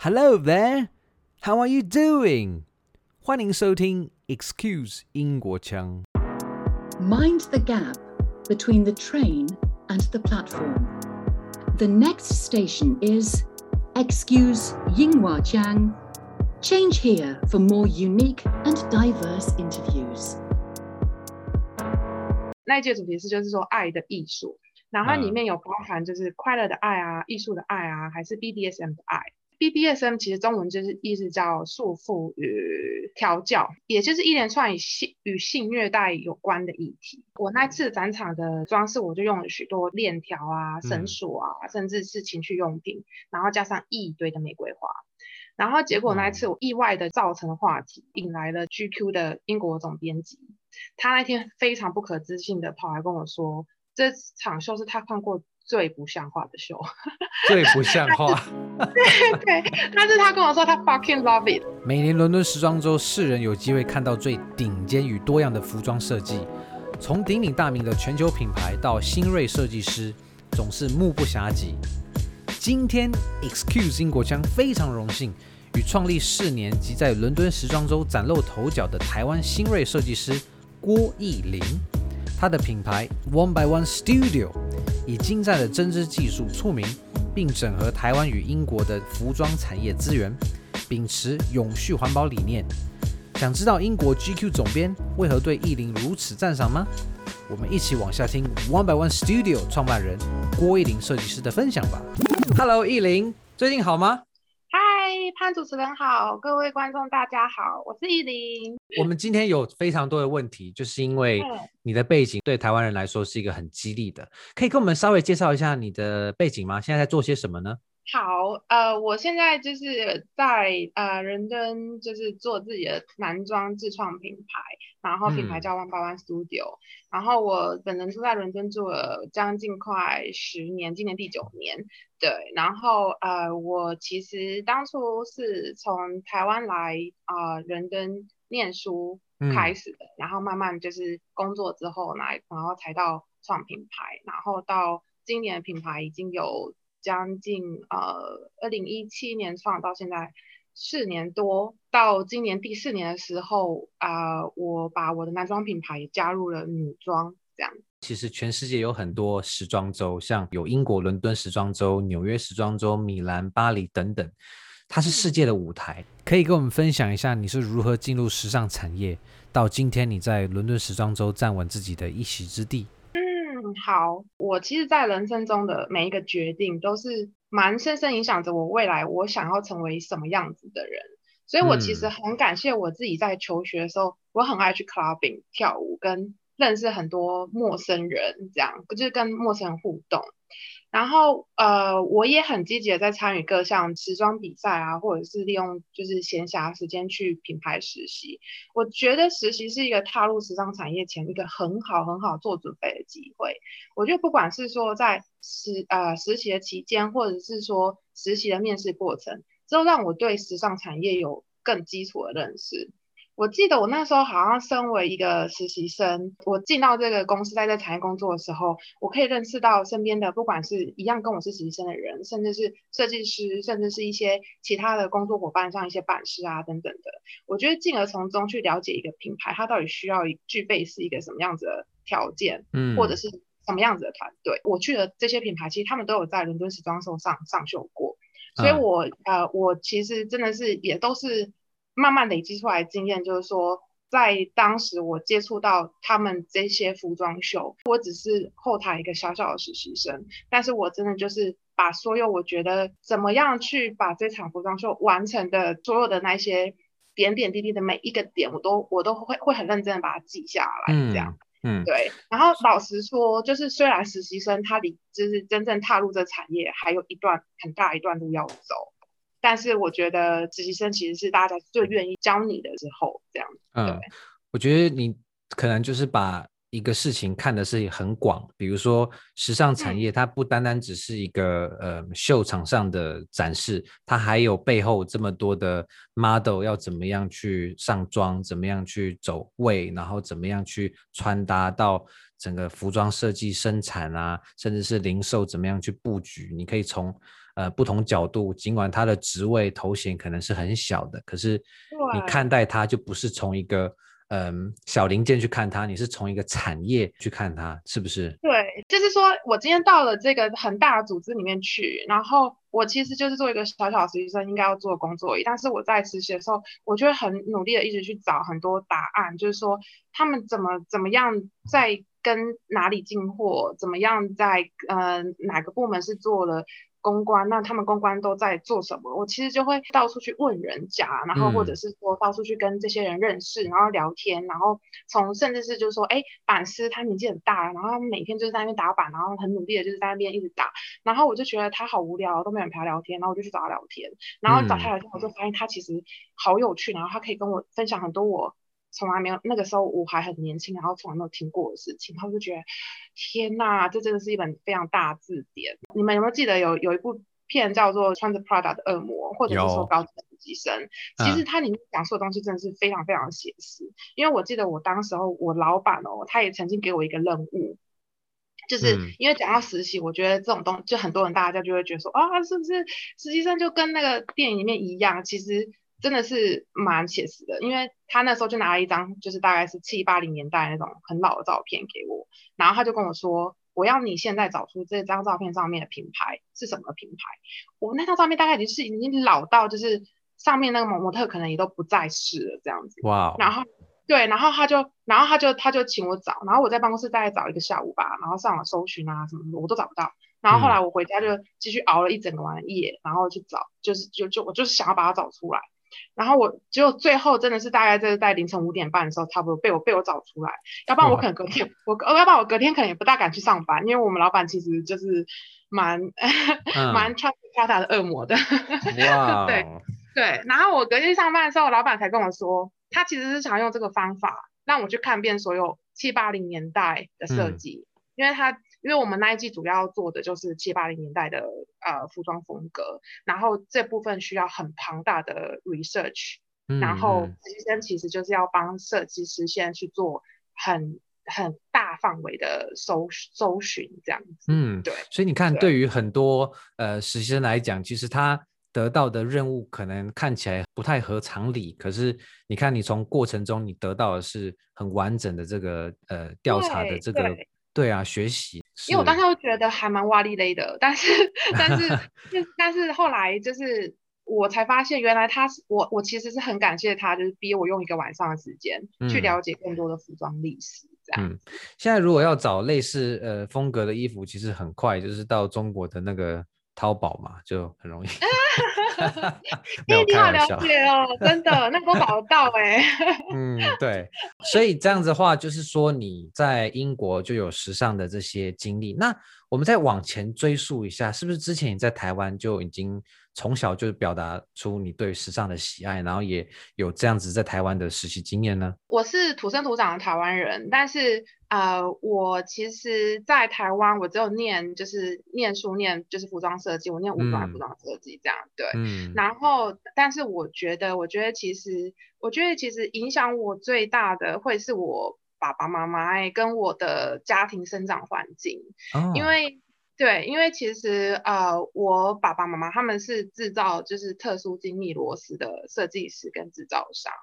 Hello there, how are you doing? 欢迎收听 Excuse 英国腔。Mind the gap between the train and the platform. The next station is Excuse 英华腔。Change here for more unique and diverse interviews. 那一届主题是就是说爱的艺术，然后里面有包含就是快乐的爱啊、艺术的爱啊，还是 BDSM 的爱。 BDSM 其实中文就是意思叫束缚与调教，也就是一连串与性与性虐待有关的议题。我那次展场的装饰，我就用了许多链条啊、绳索啊，嗯、甚至是情趣用品，然后加上一堆的玫瑰花。然后结果那一次我意外的造成了话题，引来了 GQ 的英国总编辑，他那天非常不可置信的跑来跟我说，这场秀是他看过。最不像话的秀，最不像话。对 对，但是他跟我说他 fucking love it。每年伦敦时装周，世人有机会看到最顶尖与多样的服装设计，从鼎鼎大名的全球品牌到新锐设计师，总是目不暇接。今天 Excuse 英国腔非常荣幸与创立四年及在伦敦时装周崭露头角的台湾新锐设计师郭奕伶，他的品牌 One by One Studio。以精湛的针织技术出名，并整合台湾与英国的服装产业资源，秉持永续环保理念。想知道英国 GQ 总编为何对奕伶如此赞赏吗？我们一起往下听 One by One Studio 创办人郭奕伶设计师的分享吧。Hello，奕伶，最近好吗？潘主持人好，各位观众大家好，我是依林。我们今天有非常多的问题，就是因为你的背景对台湾人来说是一个很激励的，可以跟我们稍微介绍一下你的背景吗？现在在做些什么呢？好，呃，我现在就是在呃伦敦，就是做自己的男装自创品牌，然后品牌叫 One by One Studio，嗯，然后我本人住在伦敦住了将近快十年，今年第九年，对，然后呃，我其实当初是从台湾来啊，呃，伦敦念书开始的，嗯，然后慢慢就是工作之后来，然后才到创品牌，然后到今年品牌已经有。将近呃，二零一七年创到现在四年多，到今年第四年的时候啊、呃，我把我的男装品牌也加入了女装，这样。其实全世界有很多时装周，像有英国伦敦时装周、纽约时装周、米兰、巴黎等等，它是世界的舞台。可以跟我们分享一下你是如何进入时尚产业，到今天你在伦敦时装周站稳自己的一席之地。好，我其实，在人生中的每一个决定，都是蛮深深影响着我未来我想要成为什么样子的人。所以我其实很感谢我自己在求学的时候，我很爱去 clubbing 跳舞，跟认识很多陌生人，这样就是跟陌生人互动。然后，呃，我也很积极的在参与各项时装比赛啊，或者是利用就是闲暇时间去品牌实习。我觉得实习是一个踏入时尚产业前一个很好很好做准备的机会。我觉得不管是说在实呃实习的期间，或者是说实习的面试过程，都让我对时尚产业有更基础的认识。我记得我那时候好像身为一个实习生，我进到这个公司，在这产业工作的时候，我可以认识到身边的不管是一样跟我是实习生的人，甚至是设计师，甚至是一些其他的工作伙伴，像一些版师啊等等的。我觉得进而从中去了解一个品牌，它到底需要具备是一个什么样子的条件，嗯，或者是什么样子的团队。我去的这些品牌，其实他们都有在伦敦时装秀上上秀过，所以我、嗯、呃，我其实真的是也都是。慢慢累积出来的经验，就是说，在当时我接触到他们这些服装秀，我只是后台一个小小的实习生，但是我真的就是把所有我觉得怎么样去把这场服装秀完成的所有的那些点点滴滴的每一个点，我都我都会会很认真的把它记下来，这样，嗯，对。然后老实说，就是虽然实习生他离就是真正踏入这产业还有一段很大一段路要走。但是我觉得实习生其实是大家最愿意教你的时候，这样。嗯，我觉得你可能就是把一个事情看的是很广，比如说时尚产业，它不单单只是一个呃秀场上的展示，它还有背后这么多的 model 要怎么样去上妆，怎么样去走位，然后怎么样去穿搭到整个服装设计生产啊，甚至是零售怎么样去布局，你可以从。呃不同角度，尽管他的职位头衔可能是很小的，可是你看待他就不是从一个。嗯，小零件去看他，你是从一个产业去看他，是不是？对，就是说我今天到了这个很大的组织里面去，然后我其实就是做一个小小实习生应该要做的工作而已。但是我在实习的时候，我就会很努力的一直去找很多答案，就是说他们怎么怎么样在跟哪里进货，怎么样在呃哪个部门是做了。公关，那他们公关都在做什么？我其实就会到处去问人家，然后或者是说到处去跟这些人认识，然后聊天，然后从甚至是就是说，哎，板师他年纪很大，然后他每天就是在那边打板，然后很努力的就是在那边一直打，然后我就觉得他好无聊，都没有人陪他聊天，然后我就去找他聊天，然后找他聊天，我就发现他其实好有趣，然后他可以跟我分享很多我。从来没有，那个时候我还很年轻，然后从来没有听过的事情，然后就觉得天呐，这真的是一本非常大字典。你们有没有记得有有一部片叫做《穿着 Prada 的恶魔》，或者是说《高级实习生》？其实它里面讲述的东西真的是非常非常写实。嗯、因为我记得我当时候我老板哦，他也曾经给我一个任务，就是因为讲到实习，我觉得这种东就很多人大家就会觉得说啊，是不是实习生就跟那个电影里面一样？其实。真的是蛮写实的，因为他那时候就拿了一张，就是大概是七八零年代那种很老的照片给我，然后他就跟我说，我要你现在找出这张照片上面的品牌是什么品牌。我那张照片大概已经是已经老到，就是上面那个模模特可能也都不在世了这样子。哇。然后对，然后他就，然后他就他就请我找，然后我在办公室大概找一个下午吧，然后上网搜寻啊什么的，我都找不到。然后后来我回家就继续熬了一整个晚夜，然后去找，就是就就我就是想要把它找出来。然后我只有最后真的是大概就是在凌晨五点半的时候，差不多被我被我找出来，要不然我可能隔天我要不然我隔天可能也不大敢去上班，因为我们老板其实就是蛮、嗯、蛮穿穿他的恶魔的，哇 对对。然后我隔天上班的时候，老板才跟我说，他其实是想用这个方法让我去看遍所有七八零年代的设计，嗯、因为他。因为我们那一季主要做的就是七八零年代的呃服装风格，然后这部分需要很庞大的 research，嗯，然后实习生其实就是要帮设计师现在去做很很大范围的搜搜寻这样子。嗯，对。所以你看，对于很多呃实习生来讲，其实他得到的任务可能看起来不太合常理，可是你看你从过程中你得到的是很完整的这个呃调查的这个。对啊，学习，因为我当时会觉得还蛮哇哩嘞的，但是但是 但是后来就是我才发现，原来他是我我其实是很感谢他，就是逼我用一个晚上的时间去了解更多的服装历史，这样。嗯，现在如果要找类似呃风格的衣服，其实很快就是到中国的那个淘宝嘛，就很容易。哎，你好了解哦，真的，那都找得到哎。嗯，对，所以这样子的话，就是说你在英国就有时尚的这些经历。那我们再往前追溯一下，是不是之前你在台湾就已经从小就表达出你对时尚的喜爱，然后也有这样子在台湾的实习经验呢？我是土生土长的台湾人，但是。呃，我其实，在台湾，我只有念，就是念书念，就是服装设计，我念五专服装设计这样，嗯、对。嗯。然后，但是我觉得，我觉得其实，我觉得其实影响我最大的会是我爸爸妈妈跟我的家庭生长环境，哦、因为，对，因为其实呃，我爸爸妈妈他们是制造就是特殊精密螺丝的设计师跟制造商。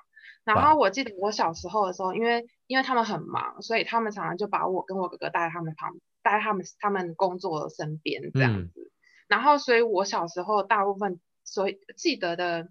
然后我记得我小时候的时候，因为因为他们很忙，所以他们常常就把我跟我哥哥带在他们旁，带在他们他们工作的身边这样子。嗯、然后，所以我小时候大部分所以记得的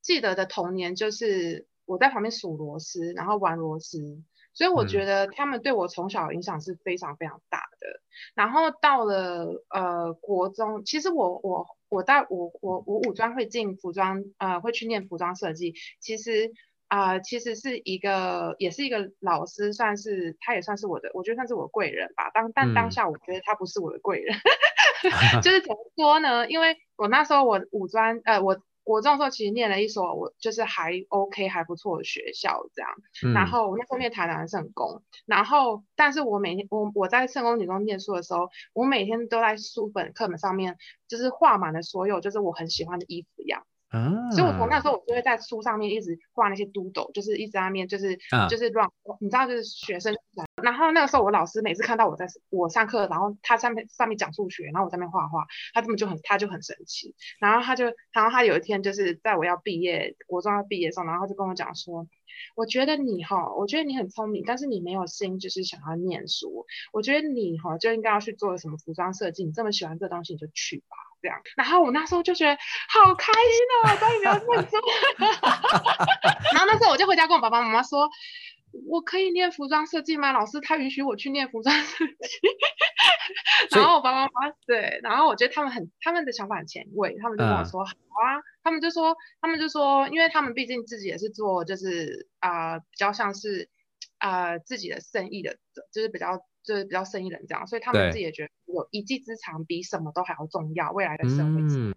记得的童年就是我在旁边数螺丝，然后玩螺丝。所以我觉得他们对我从小影响是非常非常大的。嗯、然后到了呃国中，其实我我我带我我我五专会进服装呃会去念服装设计，其实。啊、呃，其实是一个，也是一个老师，算是他也算是我的，我觉得算是我的贵人吧。当但当下我觉得他不是我的贵人，嗯、就是怎么说呢？因为我那时候我五专，呃，我国中的时候其实念了一所我就是还 OK 还不错的学校这样。嗯、然后我那时候念台南圣公，然后但是我每天我我在圣公女中念书的时候，我每天都在书本课本上面就是画满了所有就是我很喜欢的衣服一样。啊、所以，我从那时候我就会在书上面一直画那些 doodle，就是一直在那边就是、啊、就是乱，你知道，就是学生然后那个时候我老师每次看到我在我上课，然后他上面上面讲数学，然后我在那边画画，他根本就很他就很神奇。然后他就然后他有一天就是在我要毕业，国中要毕业的时候，然后他就跟我讲说，我觉得你哈，我觉得你很聪明，但是你没有心，就是想要念书。我觉得你哈就应该要去做什么服装设计，你这么喜欢这东西，你就去吧。这样，然后我那时候就觉得好开心哦，终于没有念书。然后那时候我就回家跟我爸爸妈妈说，我可以念服装设计吗？老师他允许我去念服装设计。然后我爸爸妈妈对，然后我觉得他们很他们的想法很前卫，他们就跟我说、嗯、好啊，他们就说他们就说，因为他们毕竟自己也是做就是啊、呃、比较像是啊、呃、自己的生意的，就是比较。就是比较生意人这样，所以他们自己也觉得有一技之长比什么都还要重要。未来的社会，嗯、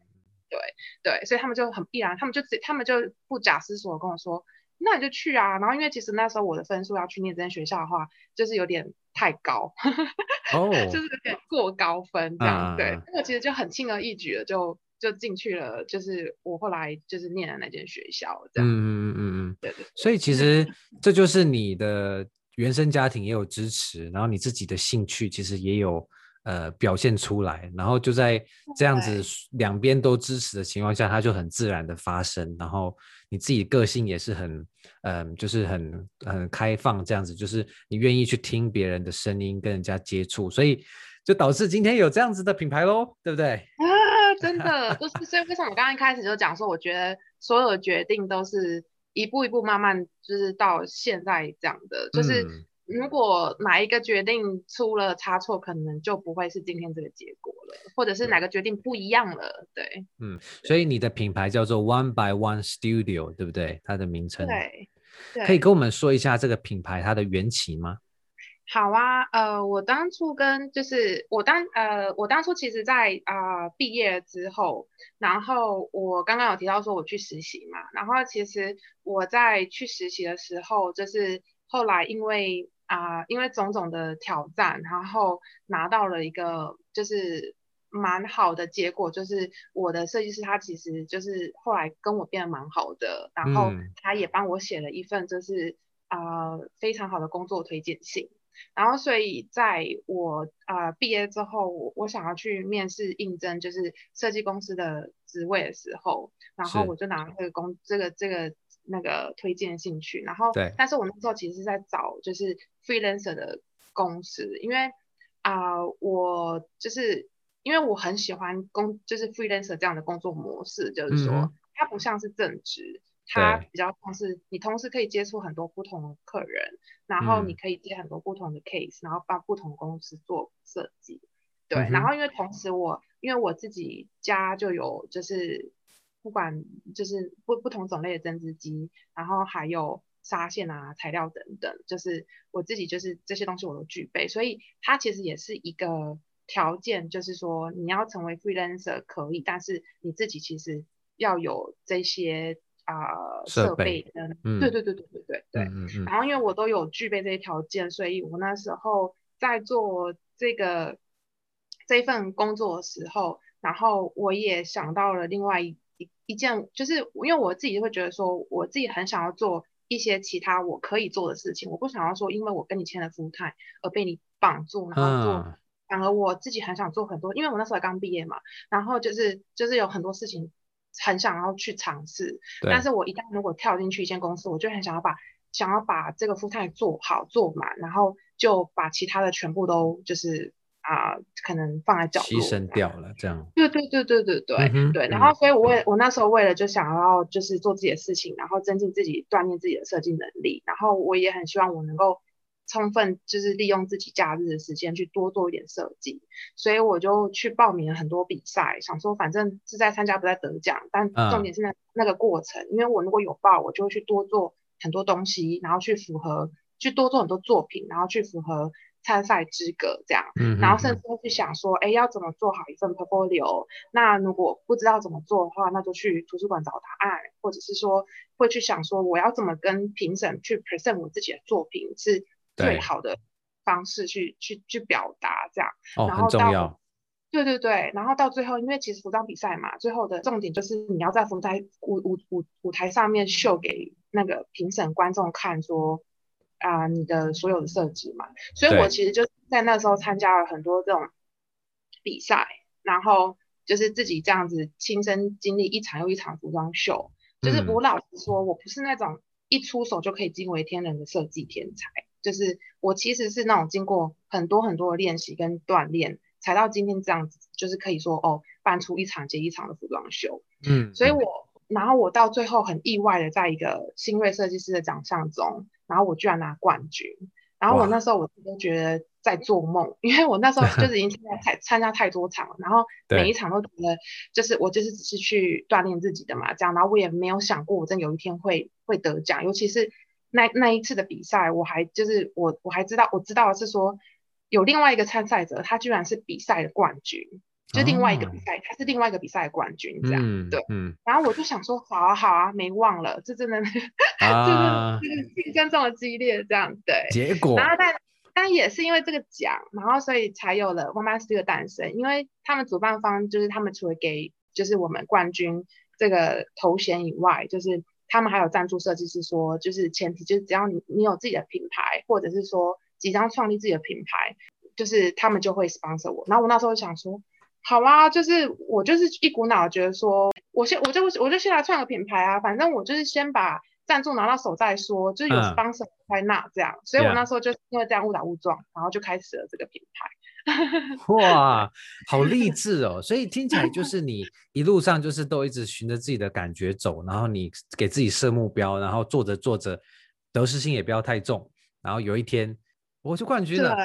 对对，所以他们就很必然，他们就自他们就不假思索跟我说，那你就去啊。然后因为其实那时候我的分数要去念这间学校的话，就是有点太高，哦、就是有点过高分这样。啊、对，那我其实就很轻而易举的就就进去了，就是我后来就是念的那间学校这样。嗯嗯嗯嗯，对，对对。所以其实这就是你的。原生家庭也有支持，然后你自己的兴趣其实也有呃表现出来，然后就在这样子两边都支持的情况下，它就很自然的发生。然后你自己个性也是很嗯、呃，就是很很开放这样子，就是你愿意去听别人的声音，跟人家接触，所以就导致今天有这样子的品牌喽，对不对？啊，真的就是，所以为什么我刚刚一开始就讲说，我觉得所有的决定都是。一步一步慢慢就是到现在这样的，就是如果哪一个决定出了差错，可能就不会是今天这个结果了，或者是哪个决定不一样了，对。嗯，所以你的品牌叫做 One by One Studio，对不对？它的名称。对。可以跟我们说一下这个品牌它的缘起吗？好啊，呃，我当初跟就是我当呃我当初其实在啊、呃、毕业之后，然后我刚刚有提到说我去实习嘛，然后其实我在去实习的时候，就是后来因为啊、呃、因为种种的挑战，然后拿到了一个就是蛮好的结果，就是我的设计师他其实就是后来跟我变得蛮好的，然后他也帮我写了一份就是啊、呃、非常好的工作推荐信。然后，所以在我啊、呃、毕业之后，我我想要去面试应征就是设计公司的职位的时候，然后我就拿这个公这个这个那个推荐信去，然后对，但是我那时候其实是在找就是 freelancer 的公司，因为啊、呃、我就是因为我很喜欢工就是 freelancer 这样的工作模式，就是说、嗯、它不像是正职。它比较像是你同时可以接触很多不同的客人，然后你可以接很多不同的 case，、嗯、然后帮不同公司做设计。对，嗯、然后因为同时我因为我自己家就有就是不管就是不不同种类的针织机，然后还有纱线啊材料等等，就是我自己就是这些东西我都具备，所以它其实也是一个条件，就是说你要成为 freelancer 可以，但是你自己其实要有这些。啊，设备的，对对对对对对对。然后因为我都有具备这些条件，所以我那时候在做这个这份工作的时候，然后我也想到了另外一一一件，就是因为我自己会觉得说，我自己很想要做一些其他我可以做的事情，我不想要说因为我跟你签了 full time 而被你绑住，然后做，反而我自己很想做很多，因为我那时候刚毕业嘛，然后就是就是有很多事情。很想要去尝试，但是我一旦如果跳进去一间公司，我就很想要把想要把这个 full time 做好做满，然后就把其他的全部都就是啊、呃，可能放在角落，牺牲掉了这样。对对对对对对、嗯、对。然后所以我为我那时候为了就想要就是做自己的事情，然后增进自己锻炼自己的设计能力，然后我也很希望我能够。充分就是利用自己假日的时间去多做一点设计，所以我就去报名了很多比赛，想说反正是在参加不在得奖，但重点是那那个过程，嗯，因为我如果有报，我就会去多做很多东西，然后去符合，去多做很多作品，然后去符合参赛资格这样，嗯，然后甚至会去想说，哎，要怎么做好一份 portfolio？那如果不知道怎么做的话，那就去图书馆找答案，或者是说会去想说，我要怎么跟评审去 present 我自己的作品是。最好的方式去去去表达这样，哦，然后到很重要。对对对，然后到最后，因为其实服装比赛嘛，最后的重点就是你要在服装舞舞舞舞台上面秀给那个评审观众看说，说啊、呃、你的所有的设计嘛。所以我其实就在那时候参加了很多这种比赛，然后就是自己这样子亲身经历一场又一场服装秀。就是我老实说，我不是那种一出手就可以惊为天人的设计天才。就是我其实是那种经过很多很多的练习跟锻炼，才到今天这样子，就是可以说哦，办出一场接一场的服装秀。嗯，所以我然后我到最后很意外的，在一个新锐设计师的奖项中，然后我居然拿冠军。然后我那时候我都觉得在做梦，因为我那时候就 是已经参加太参加太多场了，然后每一场都觉得就是我就是只是去锻炼自己的嘛，这样，然后我也没有想过我真有一天会会得奖，尤其是那那一次的比赛，我还就是我我还知道我知道是说有另外一个参赛者，他居然是比赛的冠军。就另外一个比赛，他、哦、是另外一个比赛的冠军，这样、嗯、对、嗯。然后我就想说，好啊好啊，没忘了，这真的，是就是竞争这么激烈，这样对。结果，然后但但也是因为这个奖，然后所以才有了 One by One Studio 诞生。因为他们主办方就是他们除了给就是我们冠军这个头衔以外，就是他们还有赞助设计师说，就是前提就是只要你你有自己的品牌，或者是说即将创立自己的品牌，就是他们就会 sponsor 我。然后我那时候就想说。好啊，就是我就是一股脑觉得说，我先我就我就先来创个品牌啊，反正我就是先把赞助拿到手再说，就是有 sponsor 才拿这样，嗯，所以我那时候就因为这样误打误撞，然后就开始了这个品牌。哇，好励志哦！所以听起来就是你一路上就是都一直循着自己的感觉走，然后你给自己设目标，然后做着做着，得失心也不要太重，然后有一天我就冠军了，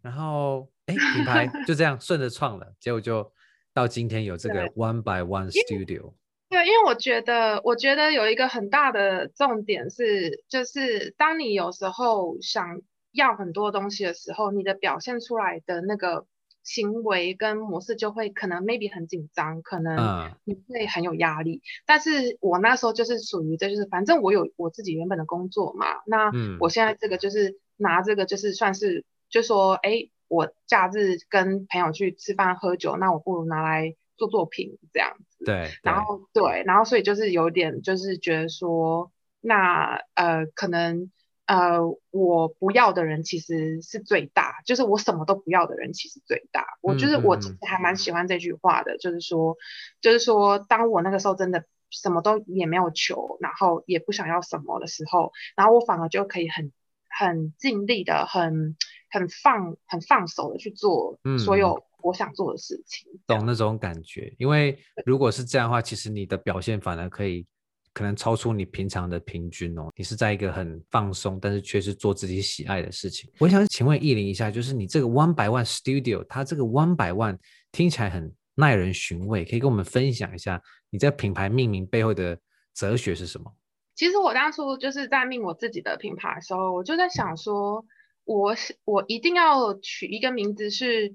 然后。哎，品牌就这样顺着创了，结果就到今天有这个 One by One Studio。对，因为我觉得，我觉得有一个很大的重点是，就是当你有时候想要很多东西的时候，你的表现出来的那个行为跟模式就会可能 maybe 很紧张，可能你会很有压力。嗯。但是我那时候就是属于这就是反正我有我自己原本的工作嘛，那我现在这个就是拿这个就是算是就说哎。我假日跟朋友去吃饭喝酒，那我不如拿来做作品这样子。对，然后对，然后所以就是有点就是觉得说，那呃可能呃我不要的人其实是最大，就是我什么都不要的人其实最大。嗯、我就是我其实还蛮喜欢这句话的，嗯、就是说就是说当我那个时候真的什么都也没有求，然后也不想要什么的时候，然后我反而就可以很很尽力的很。很放很放手的去做所有我想做的事情，嗯，懂那种感觉。因为如果是这样的话，其实你的表现反而可以可能超出你平常的平均哦。你是在一个很放松，但是却是做自己喜爱的事情。我想请问意林一下，就是你这个 One by One Studio，它这个 One by One 听起来很耐人寻味，可以跟我们分享一下你在品牌命名背后的哲学是什么？其实我当初就是在命我自己的品牌的时候，我就在想说。我是我一定要取一个名字是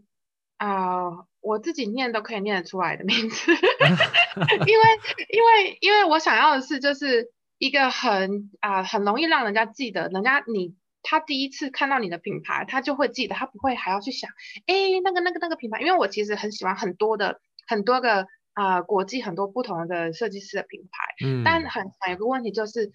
啊、我自己念都可以念得出来的名字，因为因为因为我想要的是就是一个很啊、呃、很容易让人家记得，人家你他第一次看到你的品牌，他就会记得，他不会还要去想，哎，那个那个那个品牌，因为我其实很喜欢很多的很多个啊、呃、国际很多不同的设计师的品牌，嗯，但很有个问题就是。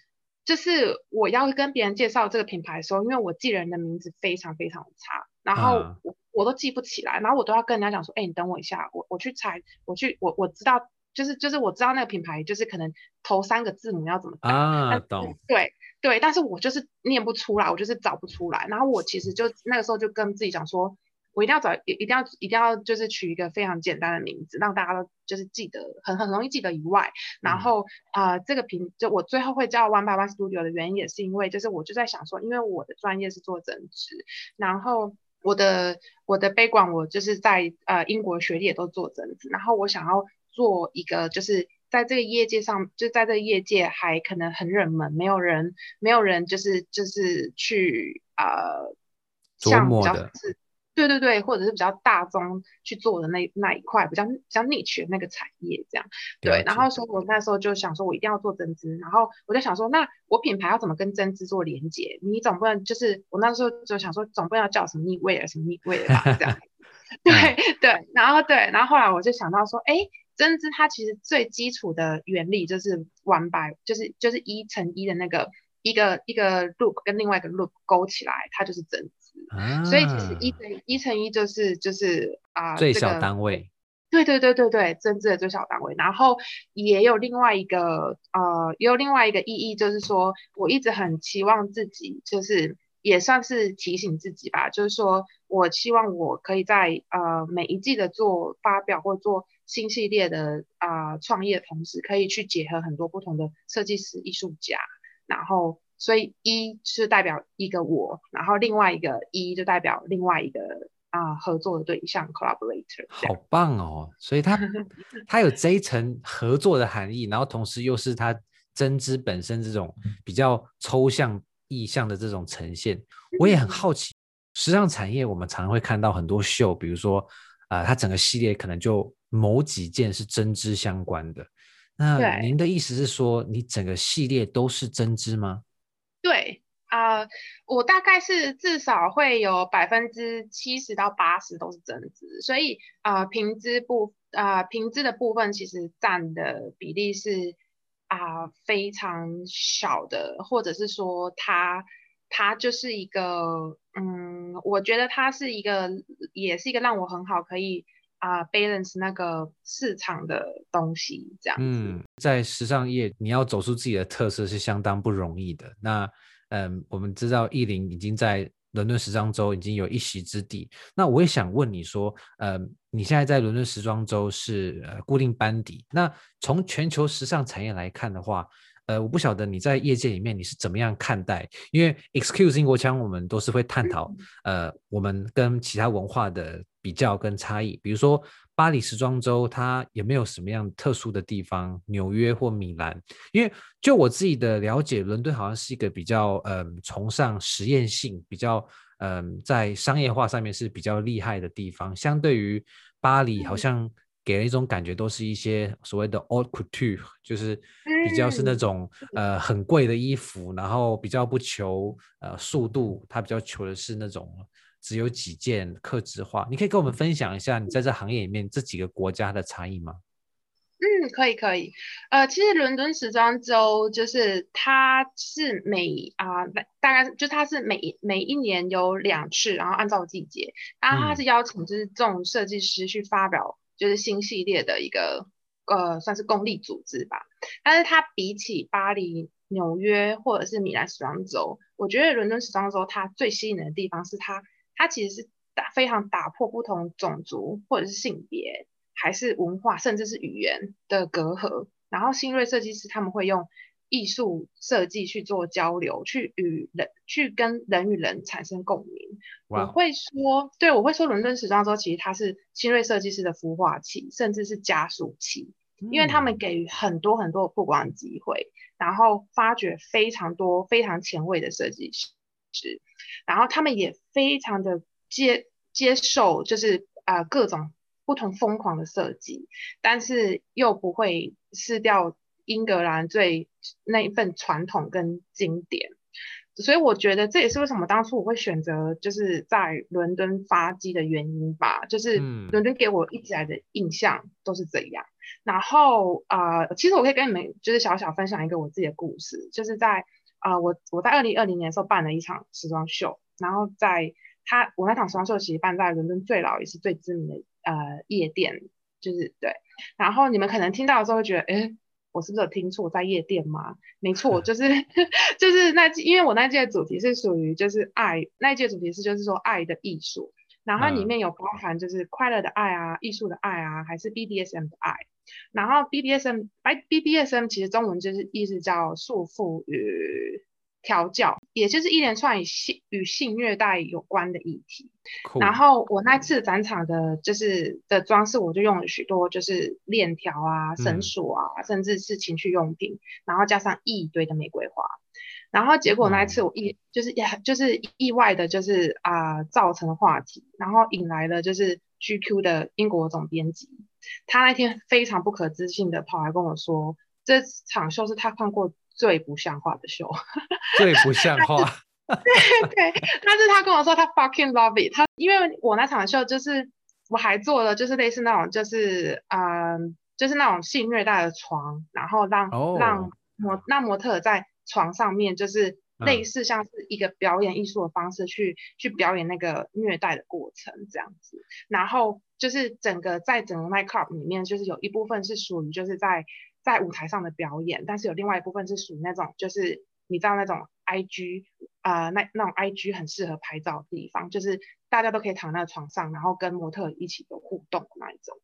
就是我要跟别人介绍这个品牌的时候，因为我记人的名字非常非常的差，然后我我都记不起来，然后我都要跟人家讲说，哎、欸，你等我一下，我我去猜，我去我我知道，就是就是我知道那个品牌，就是可能头三个字母要怎么打啊，懂？对对，但是我就是念不出来，我就是找不出来，然后我其实就那个时候就跟自己讲说。我一定要找，一一定要一定要就是取一个非常简单的名字，让大家都就是记得很很容易记得以外，然后啊、嗯呃、这个品就我最后会叫 One by One Studio 的原因也是因为就是我就在想说，因为我的专业是做针织，然后我的我的 background 我就是在呃英国学历也都做这样子，然后我想要做一个就是在这个业界上就在这个业界还可能很冷门，没有人没有人就是就是去呃像比较是。对对对，或者是比较大众去做的那那一块，比较比较 niche 的那个产业这样。对，然后说我那时候就想说，我一定要做针织，然后我就想说，那我品牌要怎么跟针织做连接？你总不能就是我那时候就想说，总不能要叫什么 knitwear 什么 knitwear 吧这样。对对，然后对，然后后来我就想到说，哎，针织它其实最基础的原理就是 one by，就是就是一乘一的那个一个一个 loop 跟另外一个 loop 勾起来，它就是针织。啊、所以其实一乘一乘一就是就是啊、呃、最小单位。对对对对对，针织的最小单位。然后也有另外一个呃，也有另外一个意义，就是说我一直很期望自己，就是也算是提醒自己吧，就是说我希望我可以在呃每一季的做发表或做新系列的啊、呃、创业的同时，可以去结合很多不同的设计师、艺术家。然后，所以一是代表一个我，然后另外一个一就代表另外一个。啊，合作的对象 collaborator，好棒哦！所以它它 有这一层合作的含义，然后同时又是它针织本身这种比较抽象意象的这种呈现。我也很好奇，时尚产业我们常常会看到很多秀，比如说啊、呃，它整个系列可能就某几件是针织相关的。那您的意思是说，你整个系列都是针织吗？对。啊、我大概是至少会有百分之七十到八十都是针织，所以啊、呃，平织部啊、呃，平织的部分其实占的比例是啊、非常小的，或者是说它它就是一个嗯，我觉得它是一个也是一个让我很好可以啊、呃、balance 那个市场的东西这样子。嗯，在时尚业你要走出自己的特色是相当不容易的。那嗯，我们知道意林已经在伦敦时装周已经有一席之地。那我也想问你说，嗯，你现在在伦敦时装周是呃固定班底。那从全球时尚产业来看的话，呃，我不晓得你在业界里面你是怎么样看待？因为 Excuse 英国腔，我们都是会探讨，呃，我们跟其他文化的比较跟差异，比如说。巴黎时装周它有没有什么样特殊的地方？纽约或米兰？因为就我自己的了解，伦敦好像是一个比较嗯崇尚实验性、比较嗯在商业化上面是比较厉害的地方。相对于巴黎，好像给人一种感觉，都是一些所谓的 haute couture，就是比较是那种呃很贵的衣服，然后比较不求呃速度，它比较求的是那种。只有几件客制化，你可以跟我们分享一下你在这行业里面这几个国家的差异吗？嗯，可以可以。呃，其实伦敦时装周就是它是每啊、呃、大概就它是每每一年有两次，然后按照季节，然后它是邀请就是这种设计师去发表就是新系列的一个呃算是公立组织吧。但是它比起巴黎、纽约或者是米兰时装周，我觉得伦敦时装周它最吸引人的地方是它。它其实是打非常打破不同种族或者是性别，还是文化，甚至是语言的隔阂。然后新锐设计师他们会用艺术设计去做交流，去与人去跟人与人产生共鸣。我会说，对，我会说，伦敦时装周其实它是新锐设计师的孵化器，甚至是加速器，因为他们给予很多很多的曝光机会，然后发掘非常多非常前卫的设计师。是，然后他们也非常的接接受，就是啊、呃、各种不同疯狂的设计，但是又不会失掉英格兰最那一份传统跟经典，所以我觉得这也是为什么当初我会选择就是在伦敦发迹的原因吧，就是伦敦给我一直来的印象都是这样。嗯、然后啊、呃，其实我可以跟你们就是小小分享一个我自己的故事，就是在。啊、呃，我我在二零二零年的时候办了一场时装秀，然后在他我那场时装秀其实办在伦敦最老也是最知名的呃夜店，就是对。然后你们可能听到的时候会觉得，哎，我是不是有听错，在夜店吗？没错，就是 就是那因为我那届的主题是属于就是爱，那一届主题是就是说爱的艺术，然后里面有包含就是快乐的爱啊，艺术的爱啊，还是 BDSM 的爱。然后 BDSM，哎，BDSM 其实中文就是意思叫束缚与调教，也就是一连串与性与性虐待有关的议题。然后我那次展场的就是的装饰，我就用了许多就是链条啊、绳索啊，嗯、甚至是情趣用品，然后加上一堆的玫瑰花。然后结果那一次我意、嗯、就是也就是意外的，就是啊、呃、造成了话题，然后引来了就是 GQ 的英国总编辑。他那天非常不可置信的跑来跟我说，这场秀是他看过最不像话的秀，最不像话。对对，但是他跟我说他 fucking love it。他因为我那场秀就是我还做了就是类似那种就是嗯、呃、就是那种性虐待的床，然后让、oh. 让模让模特在床上面，就是类似像是一个表演艺术的方式去、嗯、去表演那个虐待的过程这样子。然后就是整个在整个 night club 里面，就是有一部分是属于就是在在舞台上的表演，但是有另外一部分是属于那种就是你知道那种 IG 啊、呃、那那种 IG 很适合拍照的地方，就是大家都可以躺在床上，然后跟模特一起有互动的那一种。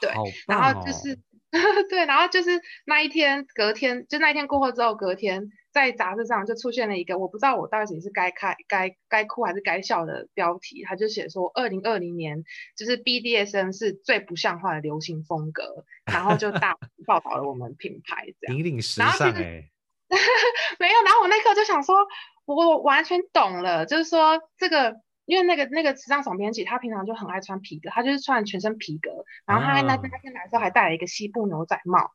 对，哦、然后就是，对，然后就是那一天，隔天就那一天过后之后，隔天在杂志上就出现了一个，我不知道我到底是该开该该哭还是该笑的标题，他就写说，二零二零年就是 BDSM 是最不像话的流行风格，然后就大 报道了我们品牌这样，引领时尚哎、欸，没有，然后我那刻就想说，我完全懂了，就是说这个。因为那个那个时尚总编辑，他平常就很爱穿皮革，他就是穿全身皮革，然后他那那天来的时候还戴了一个西部牛仔帽，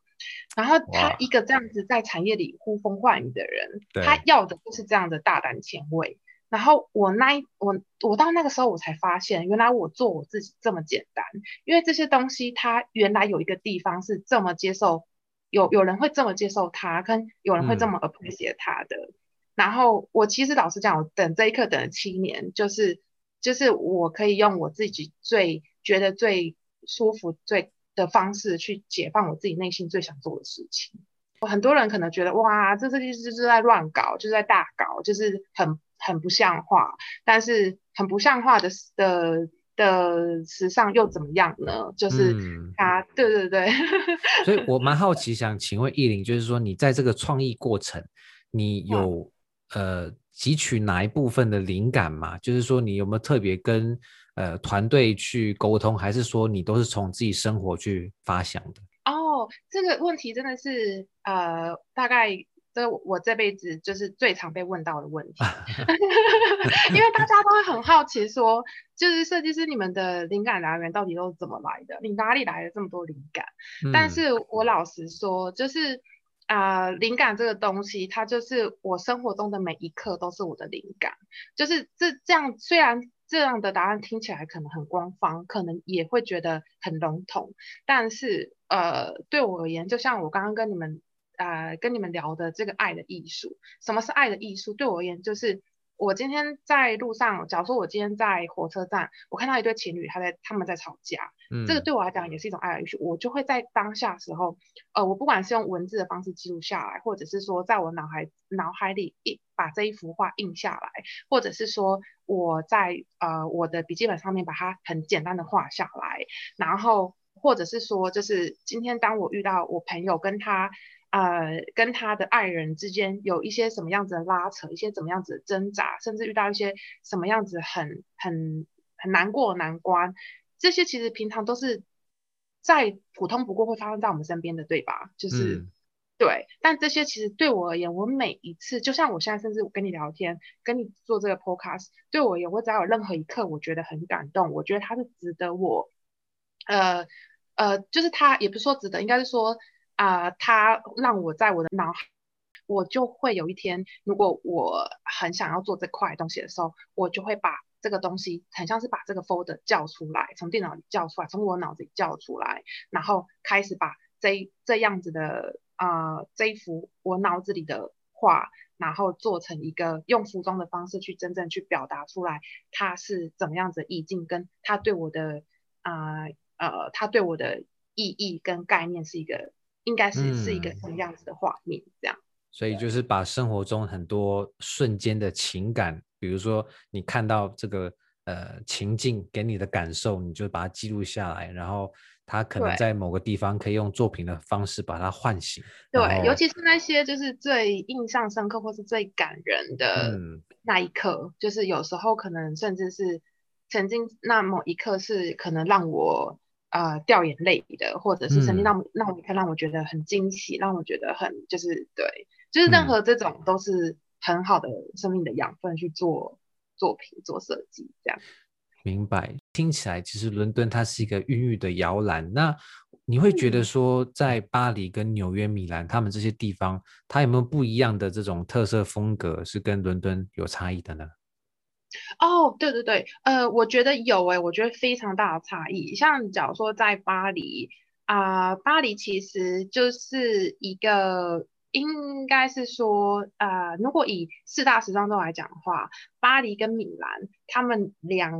然后他一个这样子在产业里呼风唤雨的人，他要的就是这样的大胆前卫。然后我那一我我到那个时候我才发现，原来我做我自己这么简单，因为这些东西它原来有一个地方是这么接受，有有人会这么接受它，跟有人会这么 appreciate 它的。嗯、然后我其实老实讲，我等这一刻等了七年，就是。就是我可以用我自己最觉得最舒服最的方式去解放我自己内心最想做的事情。很多人可能觉得哇，这设计师就是在乱搞，就是在大搞，就是很很不像话。但是很不像话的的的时尚又怎么样呢？就是他，嗯、对对对。所以我蛮好奇，想请问艺林，就是说你在这个创意过程，你有、嗯、呃。汲取哪一部分的灵感吗？就是说，你有没有特别跟呃团队去沟通，还是说你都是从自己生活去发想的？哦，这个问题真的是呃，大概这我这辈子就是最常被问到的问题，因为大家都会很好奇说，就是设计师你们的灵感来源到底都是怎么来的？你哪里来的这么多灵感？嗯、但是我老实说，就是。啊、呃，灵感这个东西，它就是我生活中的每一刻都是我的灵感。就是这这样，虽然这样的答案听起来可能很官方，可能也会觉得很笼统，但是呃，对我而言，就像我刚刚跟你们啊跟你们聊的这个爱的艺术，什么是爱的艺术？对我而言，就是。我今天在路上，假如说我今天在火车站，我看到一对情侣，他在他们在吵架，嗯，这个对我来讲也是一种爱的艺术。我就会在当下时候，呃，我不管是用文字的方式记录下来，或者是说在我脑海脑海里印把这一幅画印下来，或者是说我在呃我的笔记本上面把它很简单的画下来，然后或者是说就是今天当我遇到我朋友跟他。呃，跟他的爱人之间有一些什么样子的拉扯，一些怎么样子的挣扎，甚至遇到一些什么样子很很很难过的难关，这些其实平常都是再普通不过会发生在我们身边的，对吧？就是、嗯、对，但这些其实对我而言，我每一次，就像我现在甚至我跟你聊天，跟你做这个 podcast，对我而言，我只要有任何一刻我觉得很感动，我觉得它是值得我，呃呃，就是它也不是说值得，应该是说。啊、呃，他让我在我的脑海，我就会有一天，如果我很想要做这块东西的时候，我就会把这个东西，很像是把这个 folder 叫出来，从电脑里叫出来，从我脑子里叫出来，然后开始把这这样子的啊、这一幅我脑子里的画，然后做成一个用服装的方式去真正去表达出来，它是怎么样子意境，跟它对我的啊，呃，它对我的意义跟概念是一个。应该是是一个什么样子的画面，这样、嗯。所以就是把生活中很多瞬间的情感，比如说你看到这个呃情境给你的感受，你就把它记录下来，然后它可能在某个地方可以用作品的方式把它唤醒。对，尤其是那些就是最印象深刻或是最感人的那一刻，嗯、就是有时候可能甚至是曾经那某一刻是可能让我。呃，掉眼泪的，或者是曾经让让我看，让我觉得很惊喜，嗯、让我觉得很就是对，就是任何这种都是很好的生命的养分去做作品、做设计这样。明白，听起来其实伦敦它是一个孕育的摇篮。那你会觉得说，在巴黎跟纽约、米兰，他们这些地方，它有没有不一样的这种特色风格，是跟伦敦有差异的呢？哦，对对对，呃，我觉得有诶，我觉得非常大的差异。像假如说在巴黎啊，巴黎其实就是一个应该是说，呃，如果以四大时装周来讲的话，巴黎跟米兰，他们两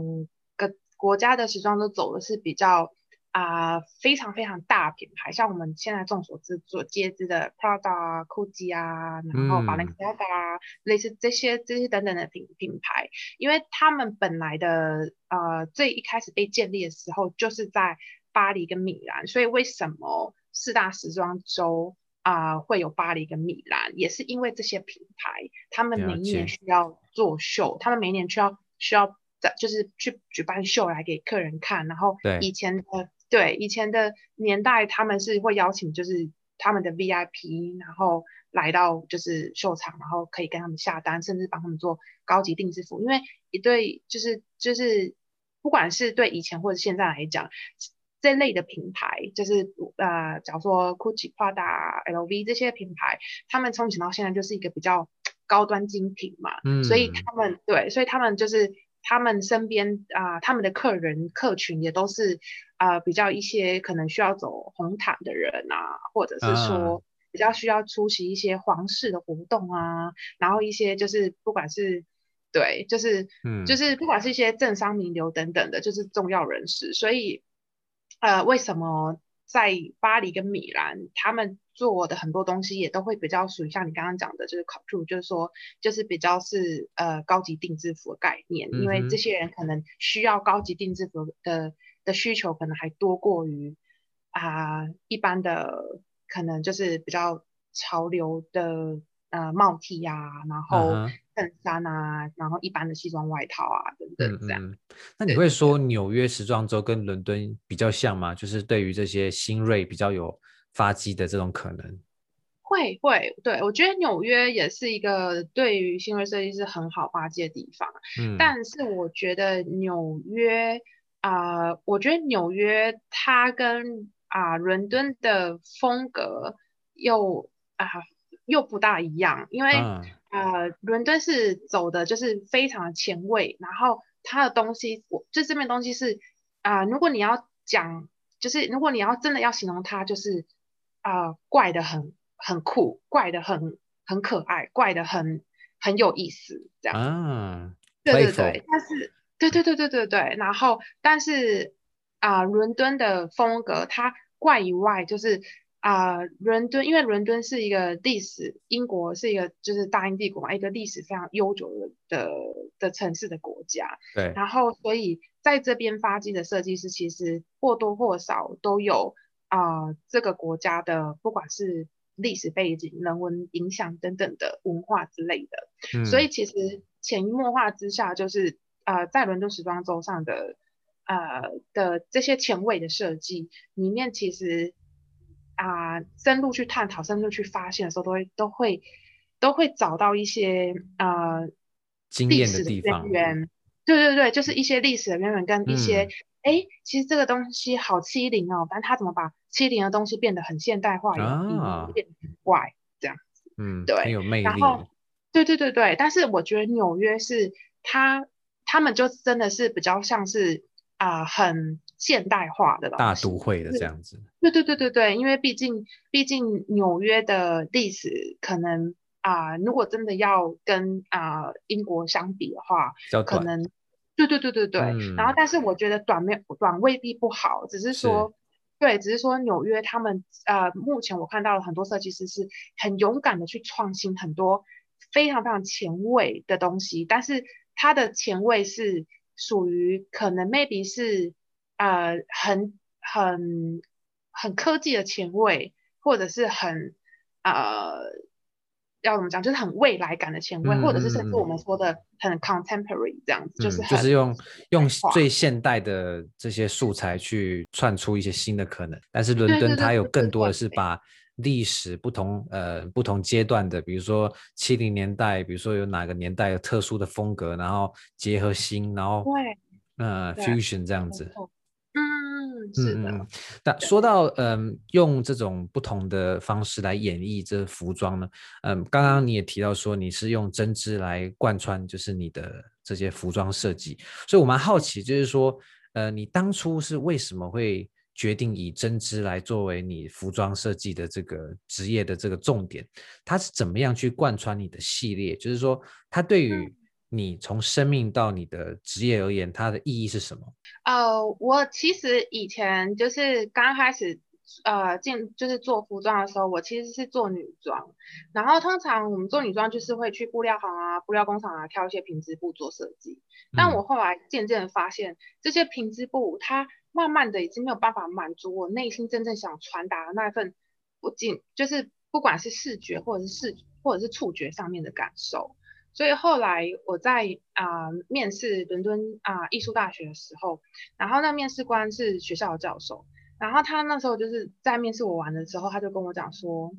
个国家的时装周走的是比较啊、呃、非常非常大品牌，像我们现在众所周知所皆知的 Prada、Gucci 啊，然后 Balenciaga 啊，类似这些这些等等的品品牌，因为他们本来的呃最一开始被建立的时候就是在巴黎跟米兰，所以为什么四大时装周？啊、呃，会有巴黎跟米兰，也是因为这些品牌，他们每一年需要做秀，他们每一年需要需要在就是去举办秀来给客人看。然后以前的对，以前的年代，他们是会邀请就是他们的 VIP，然后来到就是秀场，然后可以跟他们下单，甚至帮他们做高级定制服。因为一对就是就是不管是对以前或者现在来讲。这类的品牌，就是呃，假如说 Gucci、Prada、LV 这些品牌，他们从前到现在就是一个比较高端精品嘛，嗯，所以他们对，所以他们就是他们身边啊、呃，他们的客人客群也都是啊、呃，比较一些可能需要走红毯的人啊，或者是说比较需要出席一些皇室的活动啊，然后一些就是不管是对，就是嗯，就是不管是一些政商名流等等的，就是重要人士，所以。呃，为什么在巴黎跟米兰，他们做的很多东西也都会比较属于像你刚刚讲的，就是 couture，就是说，就是比较是呃高级定制服的概念，嗯，因为这些人可能需要高级定制服的的需求，可能还多过于啊、呃、一般的，可能就是比较潮流的呃帽 T 呀，然后。Uh-huh. 衬衫啊，然后一般的西装外套啊，等等这样。嗯嗯、那你会说纽约时装周跟伦敦比较像吗？就是对于这些新锐比较有发迹的这种可能？会会，对，我觉得纽约也是一个对于新锐设计师很好发迹的地方。嗯，但是我觉得纽约啊、呃，我觉得纽约它跟啊、呃、伦敦的风格又啊、呃、又不大一样，因为。嗯呃，伦敦是走的就是非常的前卫，然后它的东西，我就这边东西是啊、呃，如果你要讲，就是如果你要真的要形容它，就是啊、呃，怪的很很酷，怪的很很可爱，怪的很很有意思，这样。啊，对对对，但是对对对对对对，然后但是啊、呃，伦敦的风格它怪以外就是。啊、呃，伦敦，因为伦敦是一个历史，英国是一个就是大英帝国嘛，一个历史非常悠久的的的城市的国家。对。然后，所以在这边发迹的设计师，其实或多或少都有啊、呃，这个国家的不管是历史背景、人文影响等等的文化之类的。嗯。所以，其实潜移默化之下，就是呃，在伦敦时装周上的呃的这些前卫的设计里面，其实。啊、呃，深入去探讨、深入去发现的时候，都会都会都会找到一些呃历史的地方。对对对，就是一些历史的渊源跟一些，哎、嗯，其实这个东西好欺凌哦，但他怎么把欺凌的东西变得很现代化，啊、变得很怪这样子？嗯，对，很有魅力。然后，对对对对，但是我觉得纽约是他他们就真的是比较像是啊、呃、很。现代化的大都会的这样子，对对对对对，因为毕竟毕竟纽约的历史可能啊、呃，如果真的要跟啊、呃、英国相比的话，可能对对对对对、嗯，然后但是我觉得短没短未必不好，只是说是对，只是说纽约他们呃，目前我看到了很多设计师是很勇敢的去创新很多非常非常前卫的东西，但是他的前卫是属于可能 maybe 是。呃，很很很科技的前卫，或者是很呃，要怎么讲，就是很未来感的前卫，嗯，或者是甚至我们说的很 contemporary 这样子，嗯，就是就是用用最现代的这些素材去串出一些新的可能。但是伦敦它有更多的是把历史不同呃不同阶段的，比如说七零年代，比如说有哪个年代有特殊的风格，然后结合新，然后对呃 fusion 这样子。是的，嗯，但说到嗯，用这种不同的方式来演绎这服装呢，嗯，刚刚你也提到说你是用针织来贯穿，就是你的这些服装设计，所以我蛮好奇，就是说，呃，你当初是为什么会决定以针织来作为你服装设计的这个职业的这个重点，它是怎么样去贯穿你的系列？就是说，它对于你从生命到你的职业而言，它的意义是什么？呃，我其实以前就是刚开始。呃，进就是做服装的时候，我其实是做女装，然后通常我们做女装就是会去布料行啊、布料工厂啊挑一些平织布做设计。但我后来渐渐的发现，嗯、这些平织布它慢慢的已经没有办法满足我内心真正想传达的那一份，不仅就是不管是视觉或者是视或者是触觉上面的感受。所以后来我在啊、面试伦敦啊、艺术大学的时候，然后那面试官是学校的教授。然后他那时候就是在面试我完的时候，他就跟我讲说，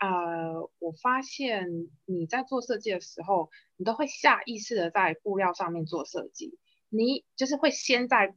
呃，我发现你在做设计的时候，你都会下意识的在布料上面做设计，你就是会先在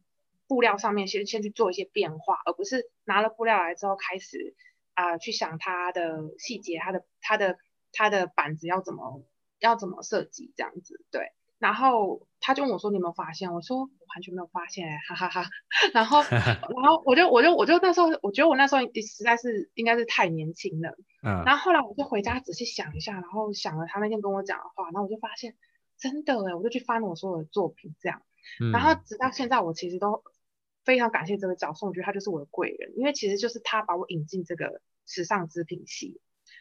布料上面先先去做一些变化，而不是拿了布料来之后开始啊、呃、去想它的细节，它的它的它的板子要怎么要怎么设计这样子，对。然后他就问我说：“你有没有发现？”我说：“我完全没有发现。”哈哈哈。然后，然后我就我就我就那时候，我觉得我那时候实在是应该是太年轻了。嗯。然后后来我就回家仔细想一下，然后想了他那天跟我讲的话，然后我就发现真的哎，我就去翻了我所有的作品，这样。嗯。然后直到现在，我其实都非常感谢这个角色，我觉得他就是我的贵人，因为其实就是他把我引进这个时尚织品系，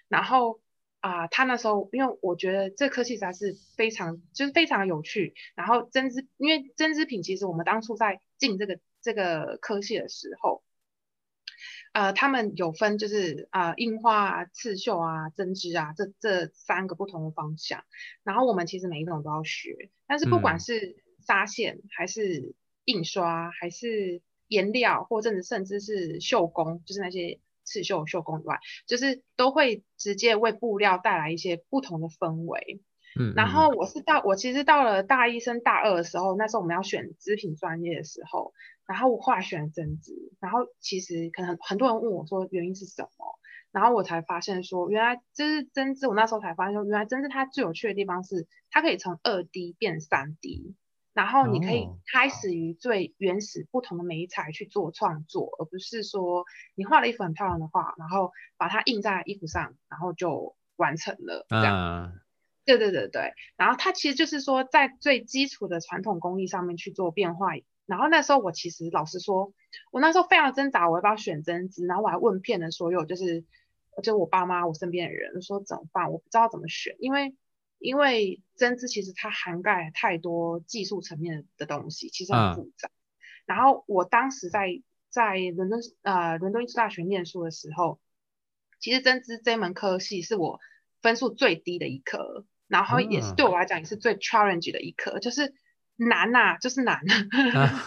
然后。啊、呃，他那时候，因为我觉得这科系实在是非常，就是非常有趣。然后针织，因为针织品其实我们当初在进这个这个科系的时候，呃，他们有分就是啊、呃，印花啊、刺绣啊、针织啊这这三个不同的方向。然后我们其实每一种都要学，但是不管是纱线还是印刷，还是颜料，或者甚至是绣工，就是那些。刺绣、绣工以外，就是都会直接为布料带来一些不同的氛围。嗯，然后我是到我其实到了大一升大二的时候，那时候我们要选织品专业的时候，然后我后来选了针织，然后其实可能很多人问我说原因是什么，然后我才发现说原来就是针织，我那时候才发现说原来针织它最有趣的地方是它可以从二 D 变三 D。然后你可以开始于最原始不同的美材去做创作，而不是说你画了一幅很漂亮的画，然后把它印在衣服上，然后就完成了这样。Uh. 对对对对。然后它其实就是说在最基础的传统工艺上面去做变化。然后那时候我其实老实说，我那时候非常挣扎，我要不要选针织？然后我还问遍了所有就是就我爸妈、我身边的人，说怎么办？我不知道怎么选，因为。因为针织其实它涵盖太多技术层面的东西，其实很复杂。嗯、然后我当时在在伦敦呃伦敦艺术大学念书的时候，其实针织这门科系是我分数最低的一科，然后也是对我来讲也是最 challenge 的一科，就是难呐、啊，就是难。啊、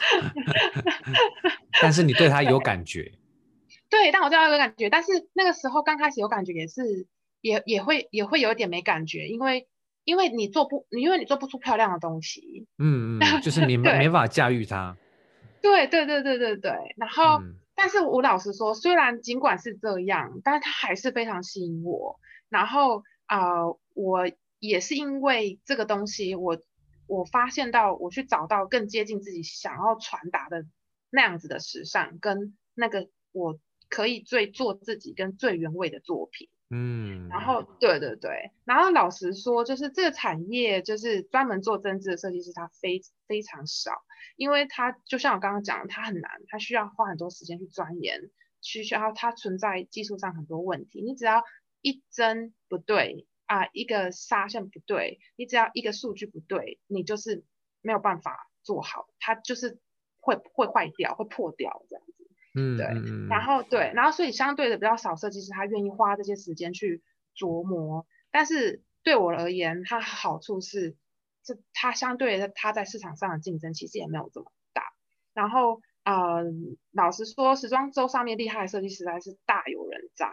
但是你对它有感觉？对，但我对它有感觉，但是那个时候刚开始有感觉也是也也会也会有点没感觉，因为。因为你做不，因为你做不出漂亮的东西，嗯嗯，就是你没没法驾驭它。对对对对对对。然后，嗯、但是我老实说，虽然尽管是这样，但是它还是非常吸引我。然后啊、呃，我也是因为这个东西，我我发现到我去找到更接近自己想要传达的那样子的时尚，跟那个我可以最做自己跟最原味的作品。嗯，然后对对对，然后老实说，就是这个产业，就是专门做针织的设计师，他非非常少，因为他就像我刚刚讲的，他很难，他需要花很多时间去钻研，需需要它存在技术上很多问题。你只要一针不对啊，一个纱线不对，你只要一个数据不对，你就是没有办法做好，它就是会会坏掉，会破掉这样子。嗯，对，然后对，然后所以相对的比较少设计师他愿意花这些时间去琢磨，但是对我而言，它好处是，这它相对的它在市场上的竞争其实也没有这么大。然后呃，老实说，时装周上面厉害的设计师还是大有人在。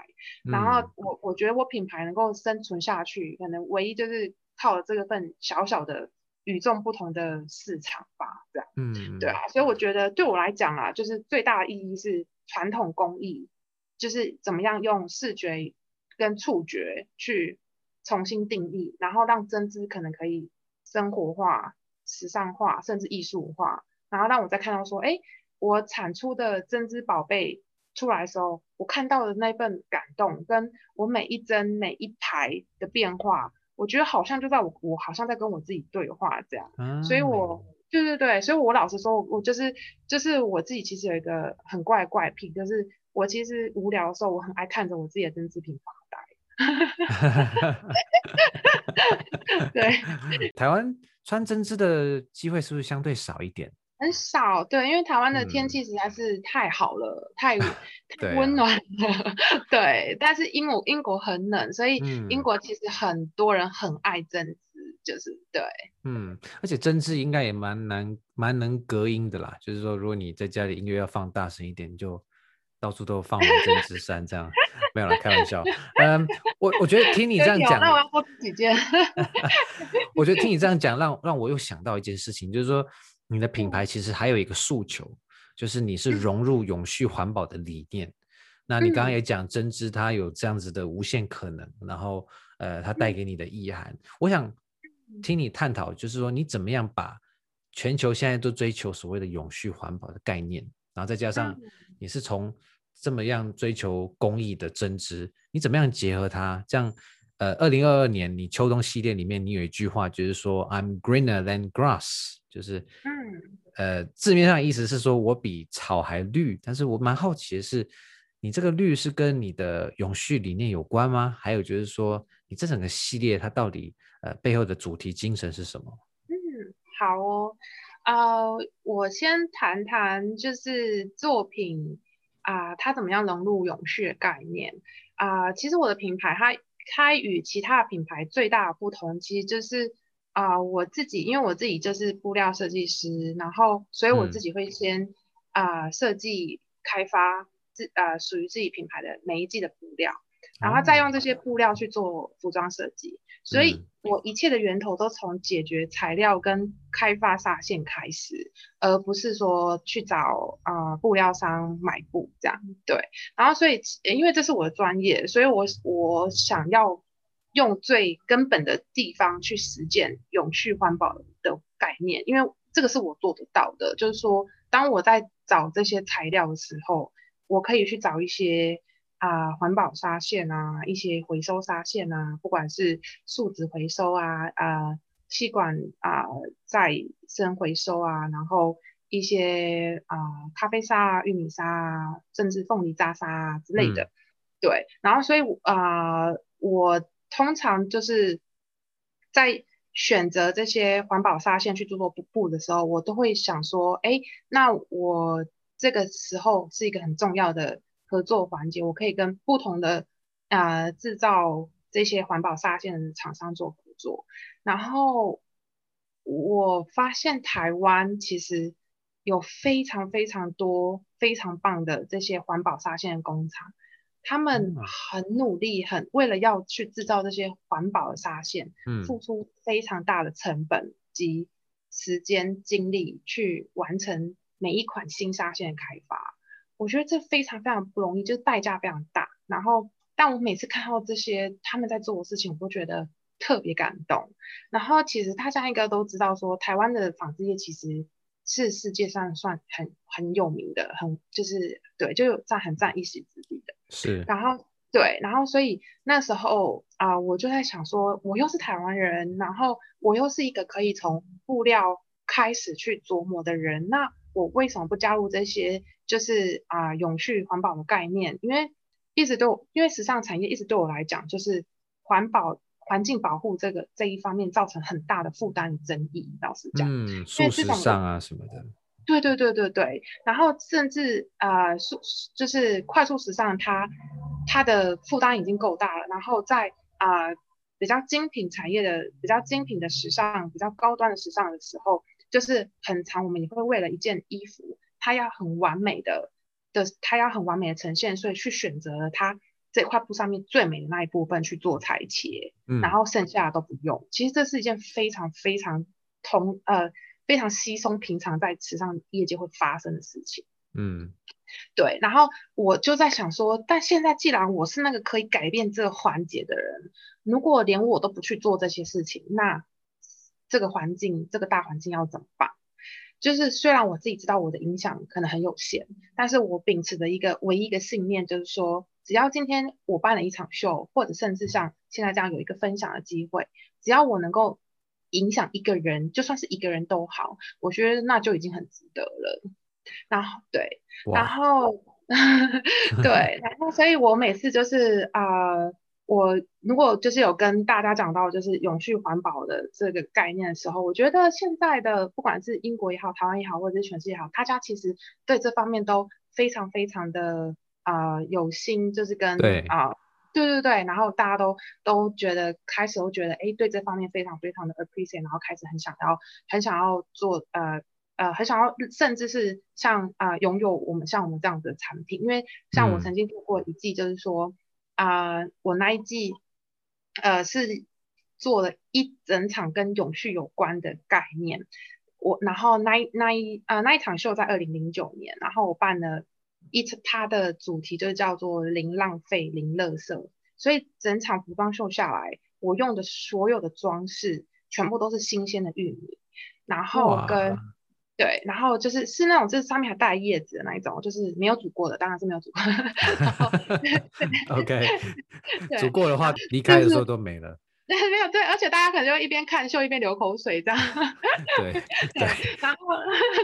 然后我我觉得我品牌能够生存下去，可能唯一就是靠了这个份小小的。与众不同的市场吧，这样，嗯，对啊，所以我觉得对我来讲啊，就是最大的意义是传统工艺，就是怎么样用视觉跟触觉去重新定义，然后让针织可能可以生活化、时尚化，甚至艺术化，然后让我再看到说，哎，我产出的针织宝贝出来的时候，我看到的那份感动，跟我每一针每一排的变化，我觉得好像就在我我好像在跟我自己对话这样，嗯、所以我对对对，所以我老实说，我就是就是我自己其实有一个很怪的怪癖，就是我其实无聊的时候，我很爱看着我自己的针织品发呆。对，台湾穿针织的机会是不是相对少一点？很少，对，因为台湾的天气实在是太好了，嗯、太太温暖了，对，啊、对。但是英国英国很冷，所以英国其实很多人很爱针织，就是对。嗯，而且针织应该也蛮难，蛮能隔音的啦。就是说，如果你在家里音乐要放大声一点，就到处都放满针织衫这样。没有啦，开玩笑。嗯，我 我觉得听你这样讲，那我要多几件。我觉得听你这样讲，让让我又想到一件事情，就是说。你的品牌其实还有一个诉求，就是你是融入永续环保的理念。那你刚刚也讲针织，它有这样子的无限可能，然后呃，它带给你的意涵。我想听你探讨，就是说你怎么样把全球现在都追求所谓的永续环保的概念，然后再加上你是从这么样追求公益的针织，你怎么样结合它？这样呃，二零二二年你秋冬系列里面你有一句话，就是说 I'm greener than grass。就是，嗯，呃，字面上的意思是说我比草还绿，但是我蛮好奇的是，你这个绿是跟你的永续理念有关吗？还有就是说，你这整个系列它到底呃背后的主题精神是什么？嗯，好哦，呃，我先谈谈就是作品啊，呃，它怎么样融入永续的概念啊，呃？其实我的品牌它开与其他品牌最大的不同，其实就是。啊、呃，我自己因为我自己就是布料设计师，然后所以我自己会先啊、呃、设计开发自呃属于自己品牌的每一季的布料，然后再用这些布料去做服装设计，所以我一切的源头都从解决材料跟开发纱线开始，而不是说去找啊、呃、布料商买布这样，对，然后所以因为这是我的专业，所以我我想要。用最根本的地方去实践永续环保的概念，因为这个是我做得到的。就是说，当我在找这些材料的时候，我可以去找一些啊、呃、环保纱线啊，一些回收纱线啊，不管是树脂回收啊，啊吸管啊再生回收啊，然后一些啊、呃、咖啡沙啊、玉米沙啊，甚至凤梨渣沙啊之类的。嗯、对，然后所以啊、呃、我。通常就是在选择这些环保纱线去做做布布的时候，我都会想说，哎，那我这个时候是一个很重要的合作环节，我可以跟不同的呃制造这些环保纱线的厂商做合作。然后我发现台湾其实有非常非常多非常棒的这些环保纱线的工厂。他们很努力，很为了要去制造这些环保的纱线，嗯，付出非常大的成本及时间精力去完成每一款新纱线的开发。我觉得这非常非常不容易，就是代价非常大。然后，但我每次看到这些他们在做的事情，我都觉得特别感动。然后，其实大家应该都知道说，说台湾的纺织业其实是世界上算很很有名的，很就是对，就有占很占一席之地的。是，然后对，然后所以那时候啊、呃，我就在想说，我又是台湾人，然后我又是一个可以从布料开始去琢磨的人，那我为什么不加入这些就是啊、呃、永续环保的概念？因为一直都因为时尚产业一直对我来讲，就是环保环境保护这个这一方面造成很大的负担与争议，老实讲，嗯，速时尚啊什么的。对对对对对，然后甚至呃，速就是快速时尚它，它它的负担已经够大了，然后在啊、呃、比较精品产业的比较精品的时尚、比较高端的时尚的时候，就是很长我们也会为了一件衣服，它要很完美的的，它要很完美的呈现，所以去选择了它这块布上面最美的那一部分去做裁切，嗯，然后剩下的都不用。其实这是一件非常非常同呃。非常稀松平常，在时尚业界会发生的事情。嗯，对。然后我就在想说，但现在既然我是那个可以改变这个环节的人，如果连我都不去做这些事情，那这个环境，这个大环境要怎么办？就是虽然我自己知道我的影响可能很有限，但是我秉持的一个唯一一个信念就是说，只要今天我办了一场秀，或者甚至像现在这样有一个分享的机会，只要我能够影响一个人，就算是一个人都好，我觉得那就已经很值得了。然后对，然后 对，然后所以我每次就是啊。呃我如果就是有跟大家讲到就是永续环保的这个概念的时候，我觉得现在的不管是英国也好，台湾也好，或者是全世界也好，大家其实对这方面都非常非常的啊、呃、有心，就是跟啊对对对，然后大家都都觉得开始都觉得哎对这方面非常非常的 appreciate，然后开始很想要很想要做呃呃很想要甚至是像啊、呃、拥有我们像我们这样子的产品，因为像我曾经做过一季就是说。嗯啊、呃，我那一季，呃，是做了一整场跟永续有关的概念。我然后那一那一啊、呃、那一场秀在二零零九年，然后我办了一场，它的主题就叫做零浪费零垃圾。所以整场服装秀下来，我用的所有的装饰全部都是新鲜的玉米，然后跟。对，然后就是是那种，就是上面还带叶子的那一种，就是没有煮过的，当然是没有煮过的。OK，煮过的话，离开的时候都没了。对，没有对，而且大家可能就一边看秀一边流口水这样。对对，对，然后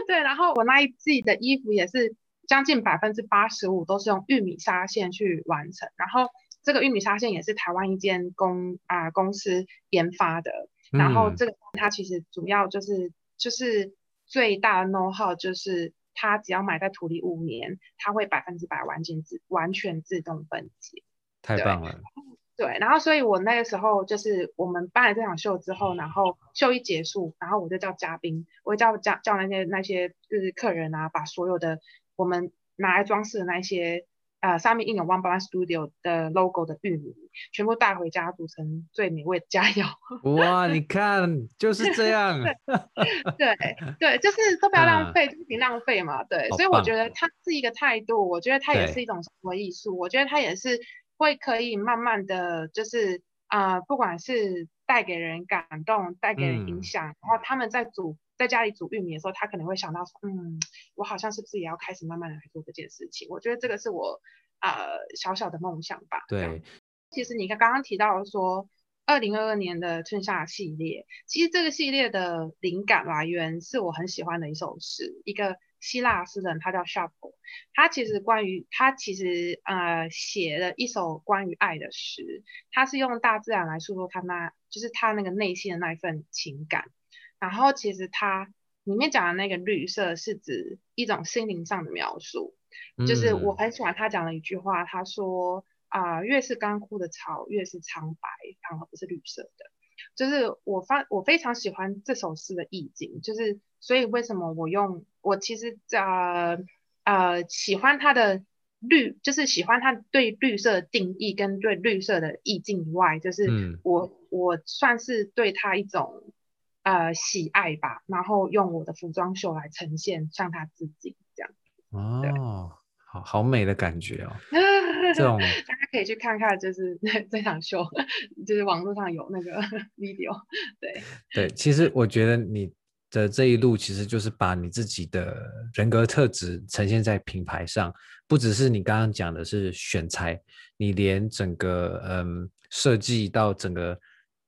对，然后我那一季的衣服也是将近百分之八十五都是用玉米纱线去完成，然后这个玉米纱线也是台湾一间公啊、呃、公司研发的，然后这个它其实主要就是就是。最大的 know how 就是，它只要埋在土里五年，它会百分之百完全自完全自动分解。太棒了。对，对，然后所以我那个时候就是我们办了这场秀之后，然后秀一结束，然后我就叫嘉宾，我叫叫叫那些那些就是客人啊，把所有的我们拿来装饰的那些。呃，上面印有 One One Studio 的 logo 的玉米，全部带回家煮成最美味的佳肴。哇，你看就是这样。对对，就是都不要浪费，不停、啊、浪费嘛。对，所以我觉得它是一个态度，我觉得它也是一种生活艺术，我觉得它也是会可以慢慢的就是啊、呃，不管是带给人感动，带给人影响，嗯、然后他们在煮。在家里煮玉米的时候，他可能会想到说，嗯，我好像是不是也要开始慢慢的来做这件事情？我觉得这个是我呃小小的梦想吧。对，其实你看刚刚提到说，二零二二年的春夏系列，其实这个系列的灵感来源是我很喜欢的一首诗，一个希腊诗人，他叫 Shappo，他其实关于他其实呃写了一首关于爱的诗，他是用大自然来诉说他那就是他那个内心的那一份情感。然后其实它里面讲的那个绿色是指一种心灵上的描述，嗯、就是我很喜欢他讲的一句话，他说啊、呃，越是干枯的草，越是苍白，反而不是绿色的。就是我发我非常喜欢这首诗的意境，就是所以为什么我用我其实呃呃喜欢它的绿，就是喜欢它对绿色的定义跟对绿色的意境以外，就是我、嗯、我算是对它一种。呃，喜爱吧，然后用我的服装秀来呈现，像他自己这样。哦，好好美的感觉哦。这种大家可以去看看，就是 这场秀，就是网络上有那个 video。对对，其实我觉得你的这一路，其实就是把你自己的人格特质呈现在品牌上，不只是你刚刚讲的是选材，你连整个嗯设计到整个。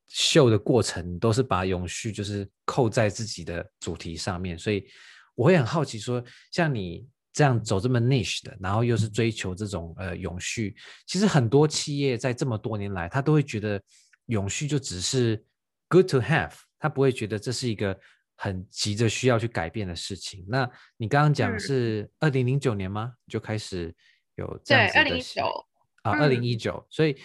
秀的过程都是把永续就是扣在自己的主题上面，所以我会很好奇说，像你这样走这么 niche 的，然后又是追求这种呃永续，其实很多企业在这么多年来，他都会觉得永续就只是 good to have，他不会觉得这是一个很急着需要去改变的事情。那你刚刚讲是二零零九年吗？就开始有这样子的？对，二零一九啊，二零一九，所以。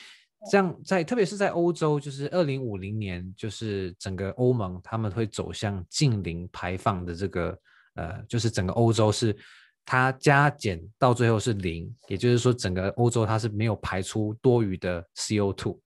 这样在，特别是在欧洲，就是二零五零年，就是整个欧盟他们会走向近零排放的这个，呃，就是整个欧洲是它加减到最后是零，也就是说整个欧洲它是没有排出多余的 CO2。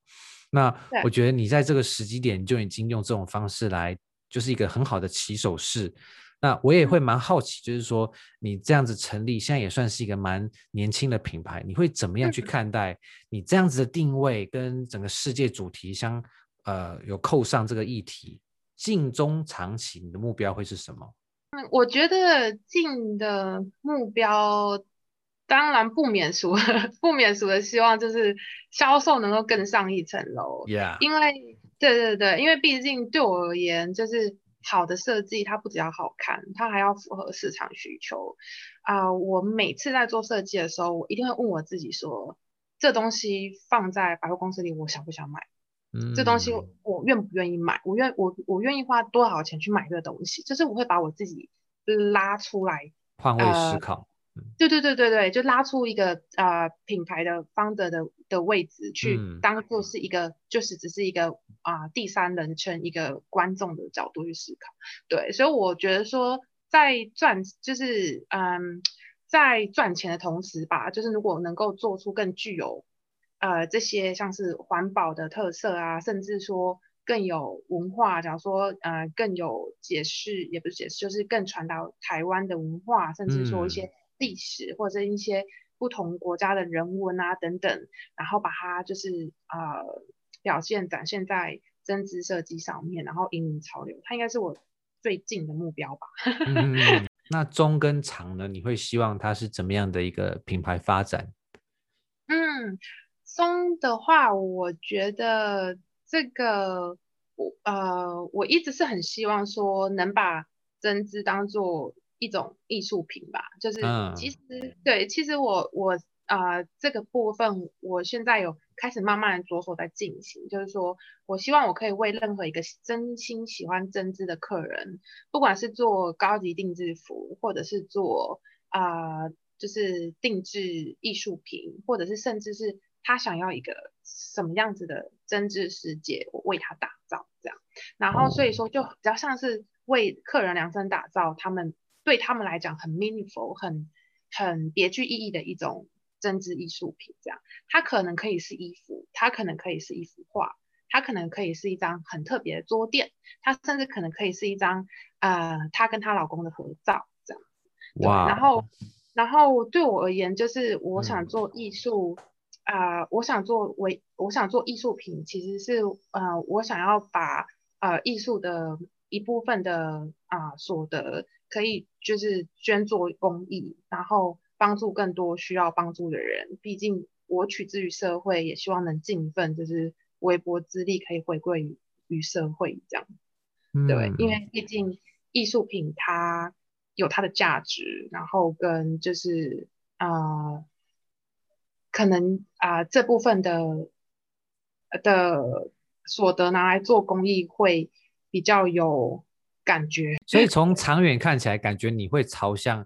那我觉得你在这个时机点就已经用这种方式来，就是一个很好的起手式。那我也会蛮好奇，就是说你这样子成立，现在也算是一个蛮年轻的品牌，你会怎么样去看待你这样子的定位跟整个世界主题相呃有扣上这个议题？近中长期你的目标会是什么？嗯，我觉得近的目标，当然不免俗，不免俗的希望就是销售能够更上一层楼。Yeah. 因为对对对，因为毕竟对我而言，就是好的设计，它不只要好看，它还要符合市场需求。啊、呃，我每次在做设计的时候，我一定会问我自己说，这东西放在百货公司里，我想不想买？嗯，这东西我愿不愿意买？我愿我我愿意花多少钱去买这个东西？就是我会把我自己拉出来，换位思考。呃、对对对对对，就拉出一个呃品牌的 founder 的的位置，去当做是一个，嗯、就是只是一个啊、呃、第三人称一个观众的角度去思考。对，所以我觉得说。在赚就是嗯，在赚钱的同时吧，就是如果能够做出更具有呃这些像是环保的特色啊，甚至说更有文化，假如说呃更有解释，也不是解释，就是更传达台湾的文化，甚至说一些历史或者一些不同国家的人文啊等等，然后把它就是呃表现展现在针织设计上面，然后引领潮流，它应该是我。最近的目标吧。嗯，那中跟长呢？你会希望它是怎么样的一个品牌发展？嗯，中的话，我觉得这个我呃，我一直是很希望说能把针织当做一种艺术品吧。就是其实、嗯、对，其实我我。啊、呃，这个部分我现在有开始慢慢的着手在进行，就是说我希望我可以为任何一个真心喜欢针织的客人，不管是做高级定制服，或者是做啊、呃，就是定制艺术品，或者是甚至是他想要一个什么样子的针织世界，我为他打造这样。然后所以说就比较像是为客人量身打造，他们对他们来讲很 meaningful、很很别具意义的一种。针织艺术品这样，它可能可以是衣服，它可能可以是一幅画，它可能可以是一张很特别的桌垫，它甚至可能可以是一张呃，她跟她老公的合照这样。哇！然后，然后对我而言，就是我想做艺术，啊、我想做为我想做艺术品，其实是呃，我想要把呃艺术的一部分的啊、呃、所得，可以就是捐做公益，然后。帮助更多需要帮助的人，毕竟我取之于社会，也希望能尽一份就是微薄之力，可以回馈于于社会这样。嗯、对，因为毕竟艺术品它有它的价值，然后跟就是啊、呃，可能啊、呃、这部分的的所得拿来做公益会比较有感觉。所以从长远看起来，感觉你会朝向。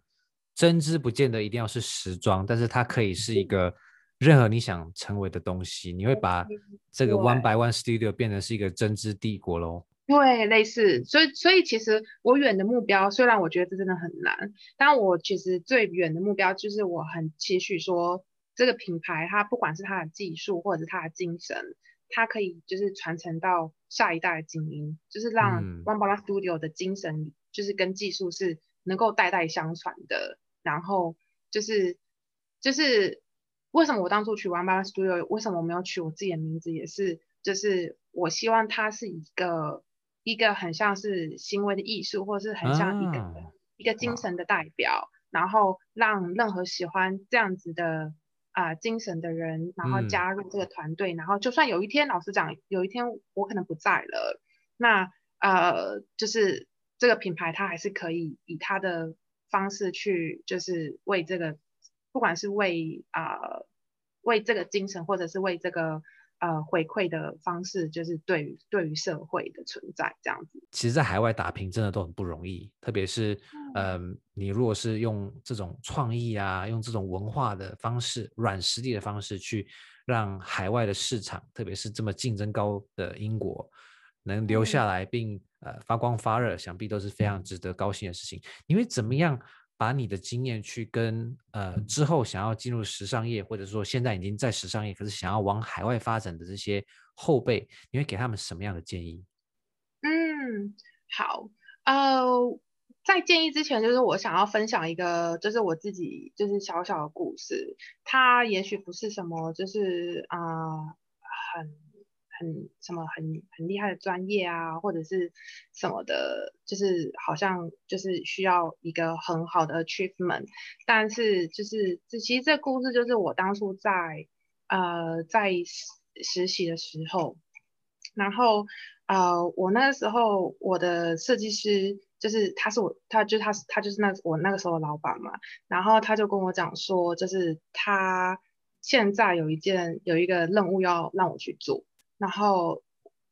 针织不见得一定要是时装，但是它可以是一个任何你想成为的东西。你会把这个 One by One Studio 变成是一个针织帝国喽？对，类似。所以，所以其实我远的目标，虽然我觉得这真的很难，但我其实最远的目标就是我很期许说，这个品牌它不管是它的技术或者是它的精神，它可以就是传承到下一代的精英，就是让 One One Studio 的精神就是跟技术是能够代代相传的。然后就是就是为什么我当初取 One One Studio，为什么我没有取我自己的名字，也是就是我希望它是一个一个很像是行为的艺术，或者是很像一个、啊、一个精神的代表，然后让任何喜欢这样子的啊、呃、精神的人，然后加入这个团队，嗯、然后就算有一天老实讲，有一天我可能不在了，那呃就是这个品牌它还是可以以它的。方式去就是为这个，不管是为啊、呃、为这个精神，或者是为这个呃回馈的方式，就是对于对于社会的存在这样子。其实，在海外打拼真的都很不容易，特别是嗯、呃，你如果是用这种创意啊，用这种文化的方式、软实力的方式去让海外的市场，特别是这么竞争高的英国，能留下来并、嗯。呃，发光发热，想必都是非常值得高兴的事情。因为怎么样把你的经验去跟呃之后想要进入时尚业，或者说现在已经在时尚业，可是想要往海外发展的这些后辈，你会给他们什么样的建议？嗯，好，呃，在建议之前，就是我想要分享一个，就是我自己就是小小的故事。它也许不是什么，就是啊、很。很什么很很厉害的专业啊，或者是什么的，就是好像就是需要一个很好的 achievement。但是就是这其实这故事就是我当初在呃在实习的时候，然后呃我那个时候我的设计师就是他是我他就他他就是那我那个时候的老板嘛，然后他就跟我讲说，就是他现在有一件有一个任务要让我去做。然后，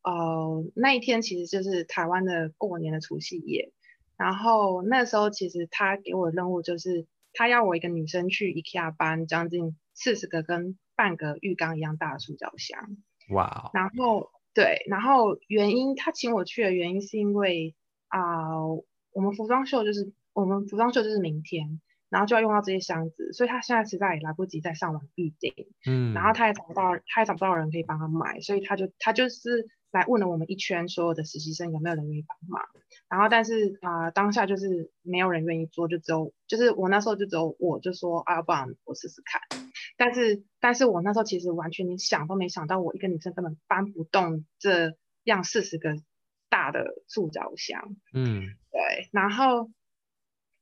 呃，那一天其实就是台湾的过年的除夕夜。然后那时候其实他给我的任务就是，他要我一个女生去 IKEA 搬将近四十个跟半个浴缸一样大的塑胶箱。哇。然后对，然后原因他请我去的原因是因为啊、呃，我们服装秀就是我们服装秀就是明天。然后就要用到这些箱子，所以他现在实在也来不及再上网预订，嗯，然后他也找不到，他也找不到人可以帮他买，所以他就他就是来问了我们一圈所有的实习生有没有人愿意帮忙，然后但是啊、呃、当下就是没有人愿意做，就只有就是我那时候就只有我就说啊，不然我试试看，但是但是我那时候其实完全连想都没想到，我一个女生根本搬不动这样四十个大的塑胶箱，嗯，对，然后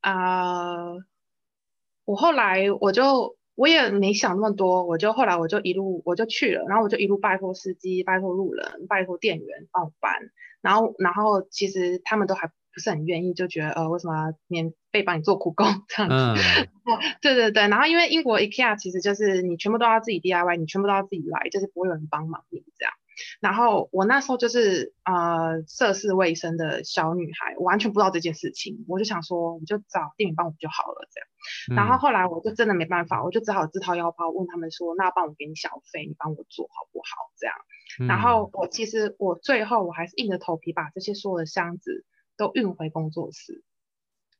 啊。呃我后来我就我也没想那么多，我就后来我就一路我就去了，然后我就一路拜托司机、拜托路人、拜托店员帮我搬，然后然后其实他们都还不是很愿意，就觉得呃为什么要免费帮你做苦工这样子？嗯、对对对，然后因为英国 IKEA 其实就是你全部都要自己 DIY，你全部都要自己来，就是不会有人帮忙你这样。然后我那时候就是呃涉世未深的小女孩，我完全不知道这件事情，我就想说，你就找店员帮我就好了这样。然后后来我就真的没办法，我就只好自掏腰包问他们说，那帮我给你小费，你帮我做好不好这样。然后我其实我最后我还是硬着头皮把这些所有的箱子都运回工作室。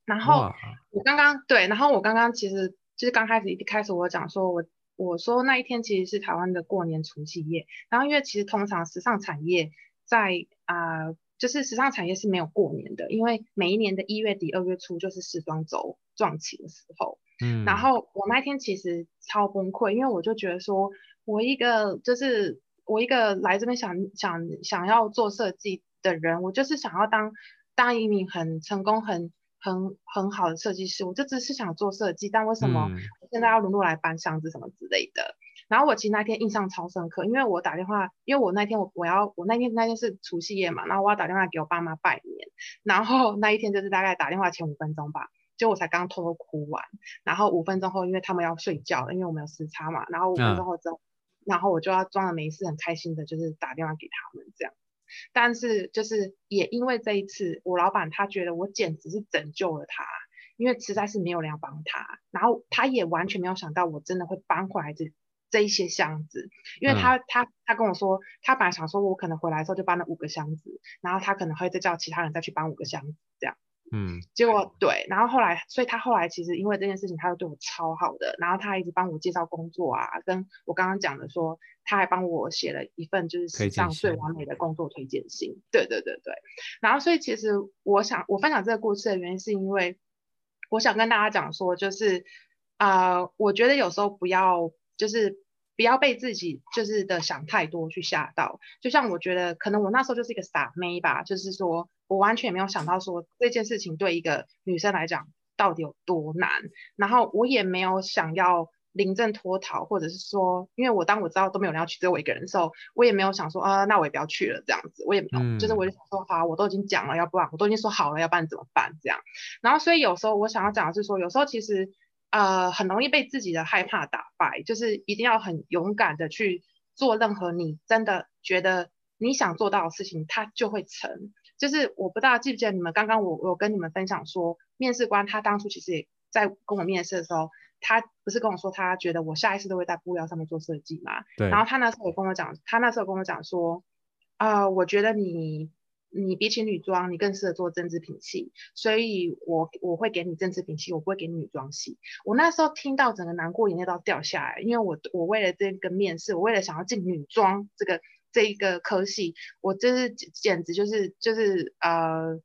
然后我刚刚对，然后我刚刚其实就是刚开始一开始我讲说我。我说那一天其实是台湾的过年除夕夜，然后因为其实通常时尚产业在啊、呃，就是时尚产业是没有过年的，因为每一年的一月底二月初就是时装周撞期的时候，嗯，然后我那天其实超崩溃，因为我就觉得说，我一个就是我一个来这边想想想要做设计的人，我就是想要当当一名很成功很。很很好的设计师，我就只是想做设计，但为什么我现在要沦落来搬箱子什么之类的？嗯、然后我其实那天印象超深刻，因为我打电话，因为我那天我我要我那天那天是除夕夜嘛，然后我要打电话给我爸妈拜年，然后那一天就是大概打电话前五分钟吧，就我才刚偷偷哭完，然后五分钟后因为他们要睡觉了，因为我们有时差嘛，然后五分钟后之后，嗯、然后我就要装的没事，很开心的，就是打电话给他们这样。但是就是也因为这一次，我老板他觉得我简直是拯救了他，因为实在是没有人要帮他，然后他也完全没有想到我真的会搬回来这这一些箱子，因为他、嗯、他他跟我说，他本来想说我可能回来的时候就搬了五个箱子，然后他可能会再叫其他人再去搬五个箱子这样。嗯，结果对，然后后来，所以他后来其实因为这件事情，他就对我超好的，然后他还一直帮我介绍工作啊，跟我刚刚讲的说，他还帮我写了一份就是史上最完美的工作推荐信，对对对对，然后所以其实我想我分享这个故事的原因是因为，我想跟大家讲说，就是啊、呃，我觉得有时候不要就是不要被自己就是的想太多去吓到，就像我觉得可能我那时候就是一个傻妹吧，就是说。我完全没有想到说这件事情对一个女生来讲到底有多难，然后我也没有想要临阵脱逃，或者是说，因为我当我知道都没有人要去，只有我一个人的时候，我也没有想说啊，那我也不要去了这样子，我也没有，嗯、就是我就想说，好，我都已经讲了，要不然我都已经说好了，要不然怎么办这样？然后所以有时候我想要讲的是说，有时候其实呃很容易被自己的害怕打败，就是一定要很勇敢的去做任何你真的觉得你想做到的事情，它就会成。就是我不知道记不记得你们刚刚我我跟你们分享说，面试官他当初其实也在跟我面试的时候，他不是跟我说他觉得我下一次都会在布料上面做设计嘛？对。然后他那时候也跟我讲，他那时候跟我讲说，啊、呃，我觉得你你比起女装，你更适合做针织品系，所以我我会给你针织品系，我不会给你女装系。我那时候听到整个难过眼泪都要掉下来，因为我我为了这个面试，我为了想要进女装这个。这一个科系，我真是简直就是就是呃，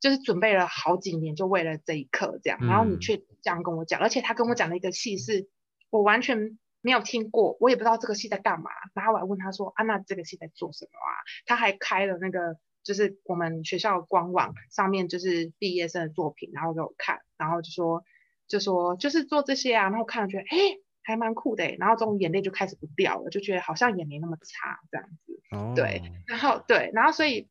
就是准备了好几年，就为了这一刻这样。然后你却这样跟我讲，嗯、而且他跟我讲的一个戏是，我完全没有听过，我也不知道这个戏在干嘛。然后我还问他说：“啊，那这个戏在做什么啊？”他还开了那个，就是我们学校的官网上面，就是毕业生的作品，然后给我看，然后就说，就说就是做这些啊。然后看了觉得，哎，还蛮酷的。然后终于眼泪就开始不掉了，就觉得好像也没那么差这样子。哦、对，然后对，然后所以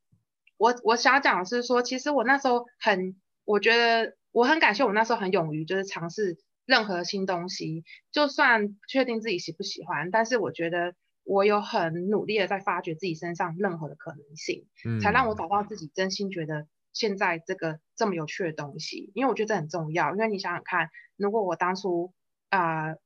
我我想讲的是说，其实我那时候很，我觉得我很感谢我那时候很勇于就是尝试。任何新东西，就算不确定自己喜不喜欢，但是我觉得我有很努力的在发掘自己身上任何的可能性，嗯，才让我找到自己真心觉得现在这个这么有趣的东西。因为我觉得这很重要，因为你想想看，如果我当初啊、呃、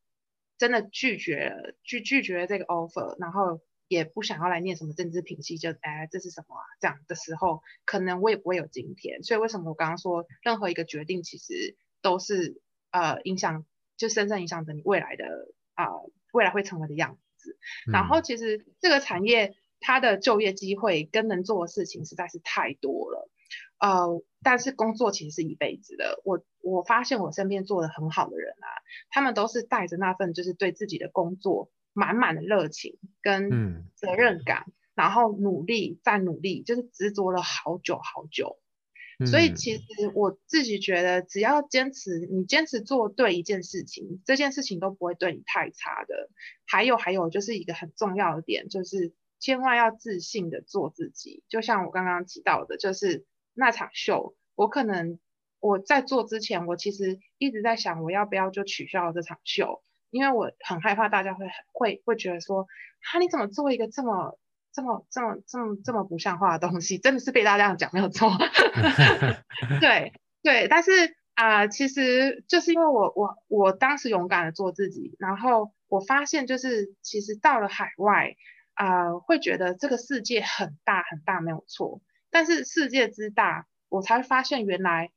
真的拒绝了拒拒绝了这个 offer，然后也不想要来念什么政治品系，就哎这是什么啊这样的时候，可能我也不会有今天。所以为什么我刚刚说任何一个决定其实都是。呃，影响就深深影响着你未来的啊、呃，未来会成为的样子。然后其实这个产业它的就业机会跟能做的事情实在是太多了，呃，但是工作其实是一辈子的。我我发现我身边做的很好的人啊，他们都是带着那份就是对自己的工作满满的热情跟责任感，嗯、然后努力再努力，就是执着了好久好久。所以其实我自己觉得，只要坚持，你坚持做对一件事情，这件事情都不会对你太差的。还有还有，就是一个很重要的点，就是千万要自信的做自己。就像我刚刚提到的，就是那场秀，我可能我在做之前，我其实一直在想，我要不要就取消这场秀，因为我很害怕大家会会会觉得说，哈，你怎么做一个这么。这么这么这么这么不像话的东西，真的是被大家这样讲没有错。对对，但是啊、其实就是因为我我我当时勇敢的做自己，然后我发现就是其实到了海外啊、会觉得这个世界很大很大没有错，但是世界之大，我才发现原来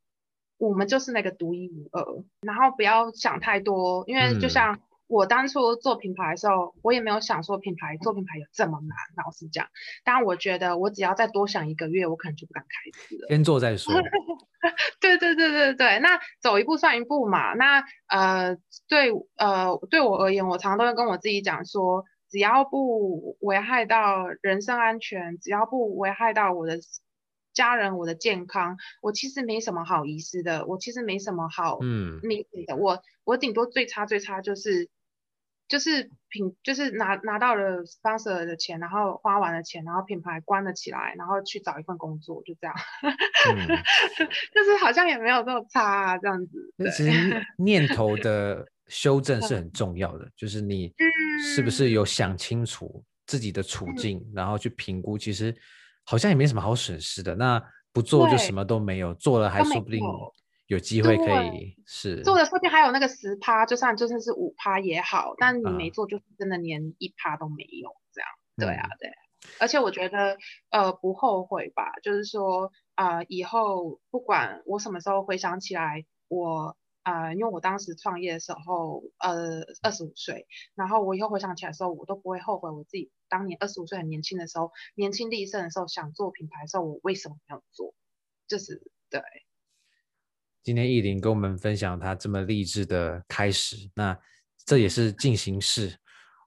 我们就是那个独一无二。然后不要想太多，因为就像。嗯我当初做品牌的时候，我也没有想说品牌做品牌有这么难。老实讲，当然我觉得我只要再多想一个月，我可能就不敢开始了。先做再说。对对对对对，那走一步算一步嘛。那呃，对呃，对我而言，我常常都会跟我自己讲说，只要不危害到人身安全，只要不危害到我的。家人，我的健康，我其实没什么好遗失的，我其实没什么好嗯秘密的，我我顶多最差最差就是就是品就是拿拿到了 sponsor 的钱，然后花完了钱，然后品牌关了起来，然后去找一份工作，就这样，嗯、就是好像也没有这么差啊，这样子。其实 念头的修正是很重要的，就是你是不是有想清楚自己的处境，嗯、然后去评估，其实。好像也没什么好损失的，那不做就什么都没有，做了还说不定有。机会可以是做的，说不定还有那个十趴，就算就算是五趴也好，但你没做就是真的连一趴都没有，这样、嗯、对啊对，而且我觉得呃不后悔吧，就是说啊、呃、以后不管我什么时候回想起来我。啊、呃，因为我当时创业的时候，呃，二十五岁，然后我以后回想起来的时候，我都不会后悔我自己当年二十五岁很年轻的时候，年轻力盛的时候想做品牌的时候，我为什么没有做？就是对。今天艺林跟我们分享他这么励志的开始，那这也是进行式。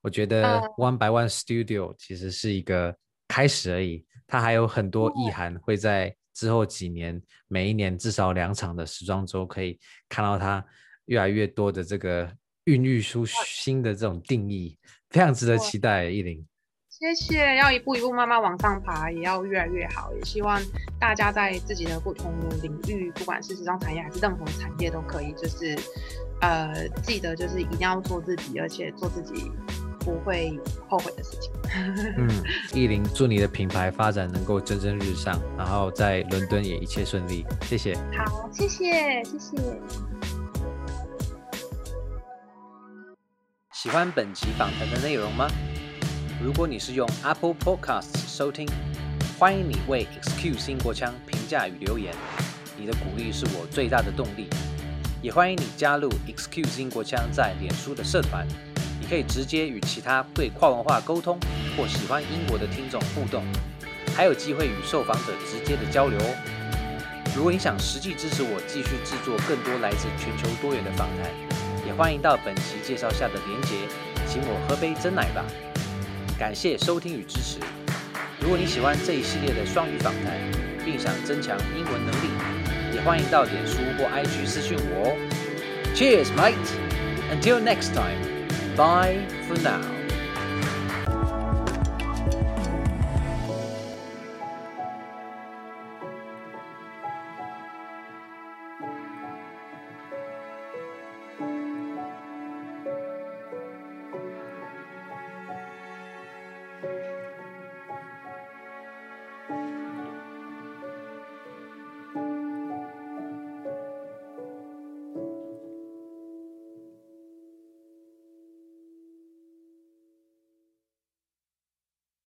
我觉得 One by One Studio 其实是一个开始而已，它还有很多意涵会在。之后几年，每一年至少两场的时装周，可以看到它越来越多的这个孕育出新的这种定义，非常值得期待。依琳，谢谢，要一步一步慢慢往上爬，也要越来越好。也希望大家在自己的不同的领域，不管是时装产业还是任何产业，都可以就是呃记得就是一定要做自己，而且做自己。不会后悔的事情。嗯，意林，祝你的品牌发展能够蒸蒸日上，然后在伦敦也一切顺利。谢谢。好，谢谢，谢谢。喜欢本集访谈的内容吗？如果你是用 Apple Podcasts 收听，欢迎你为 Excuse 英国腔评价与留言。你的鼓励是我最大的动力。也欢迎你加入 Excuse 英国腔在脸书的社团。可以直接与其他对跨文化沟通或喜欢英国的听众互动，还有机会与受访者直接的交流哦。如果你想实际支持我继续制作更多来自全球多元的访谈，也欢迎到本期介绍下的连结，请我喝杯珍奶吧。感谢收听与支持。如果你喜欢这一系列的双语访谈，并想增强英文能力，也欢迎到脸书或 IG 私讯我哦。Cheers, mate! Until next time, bye for now.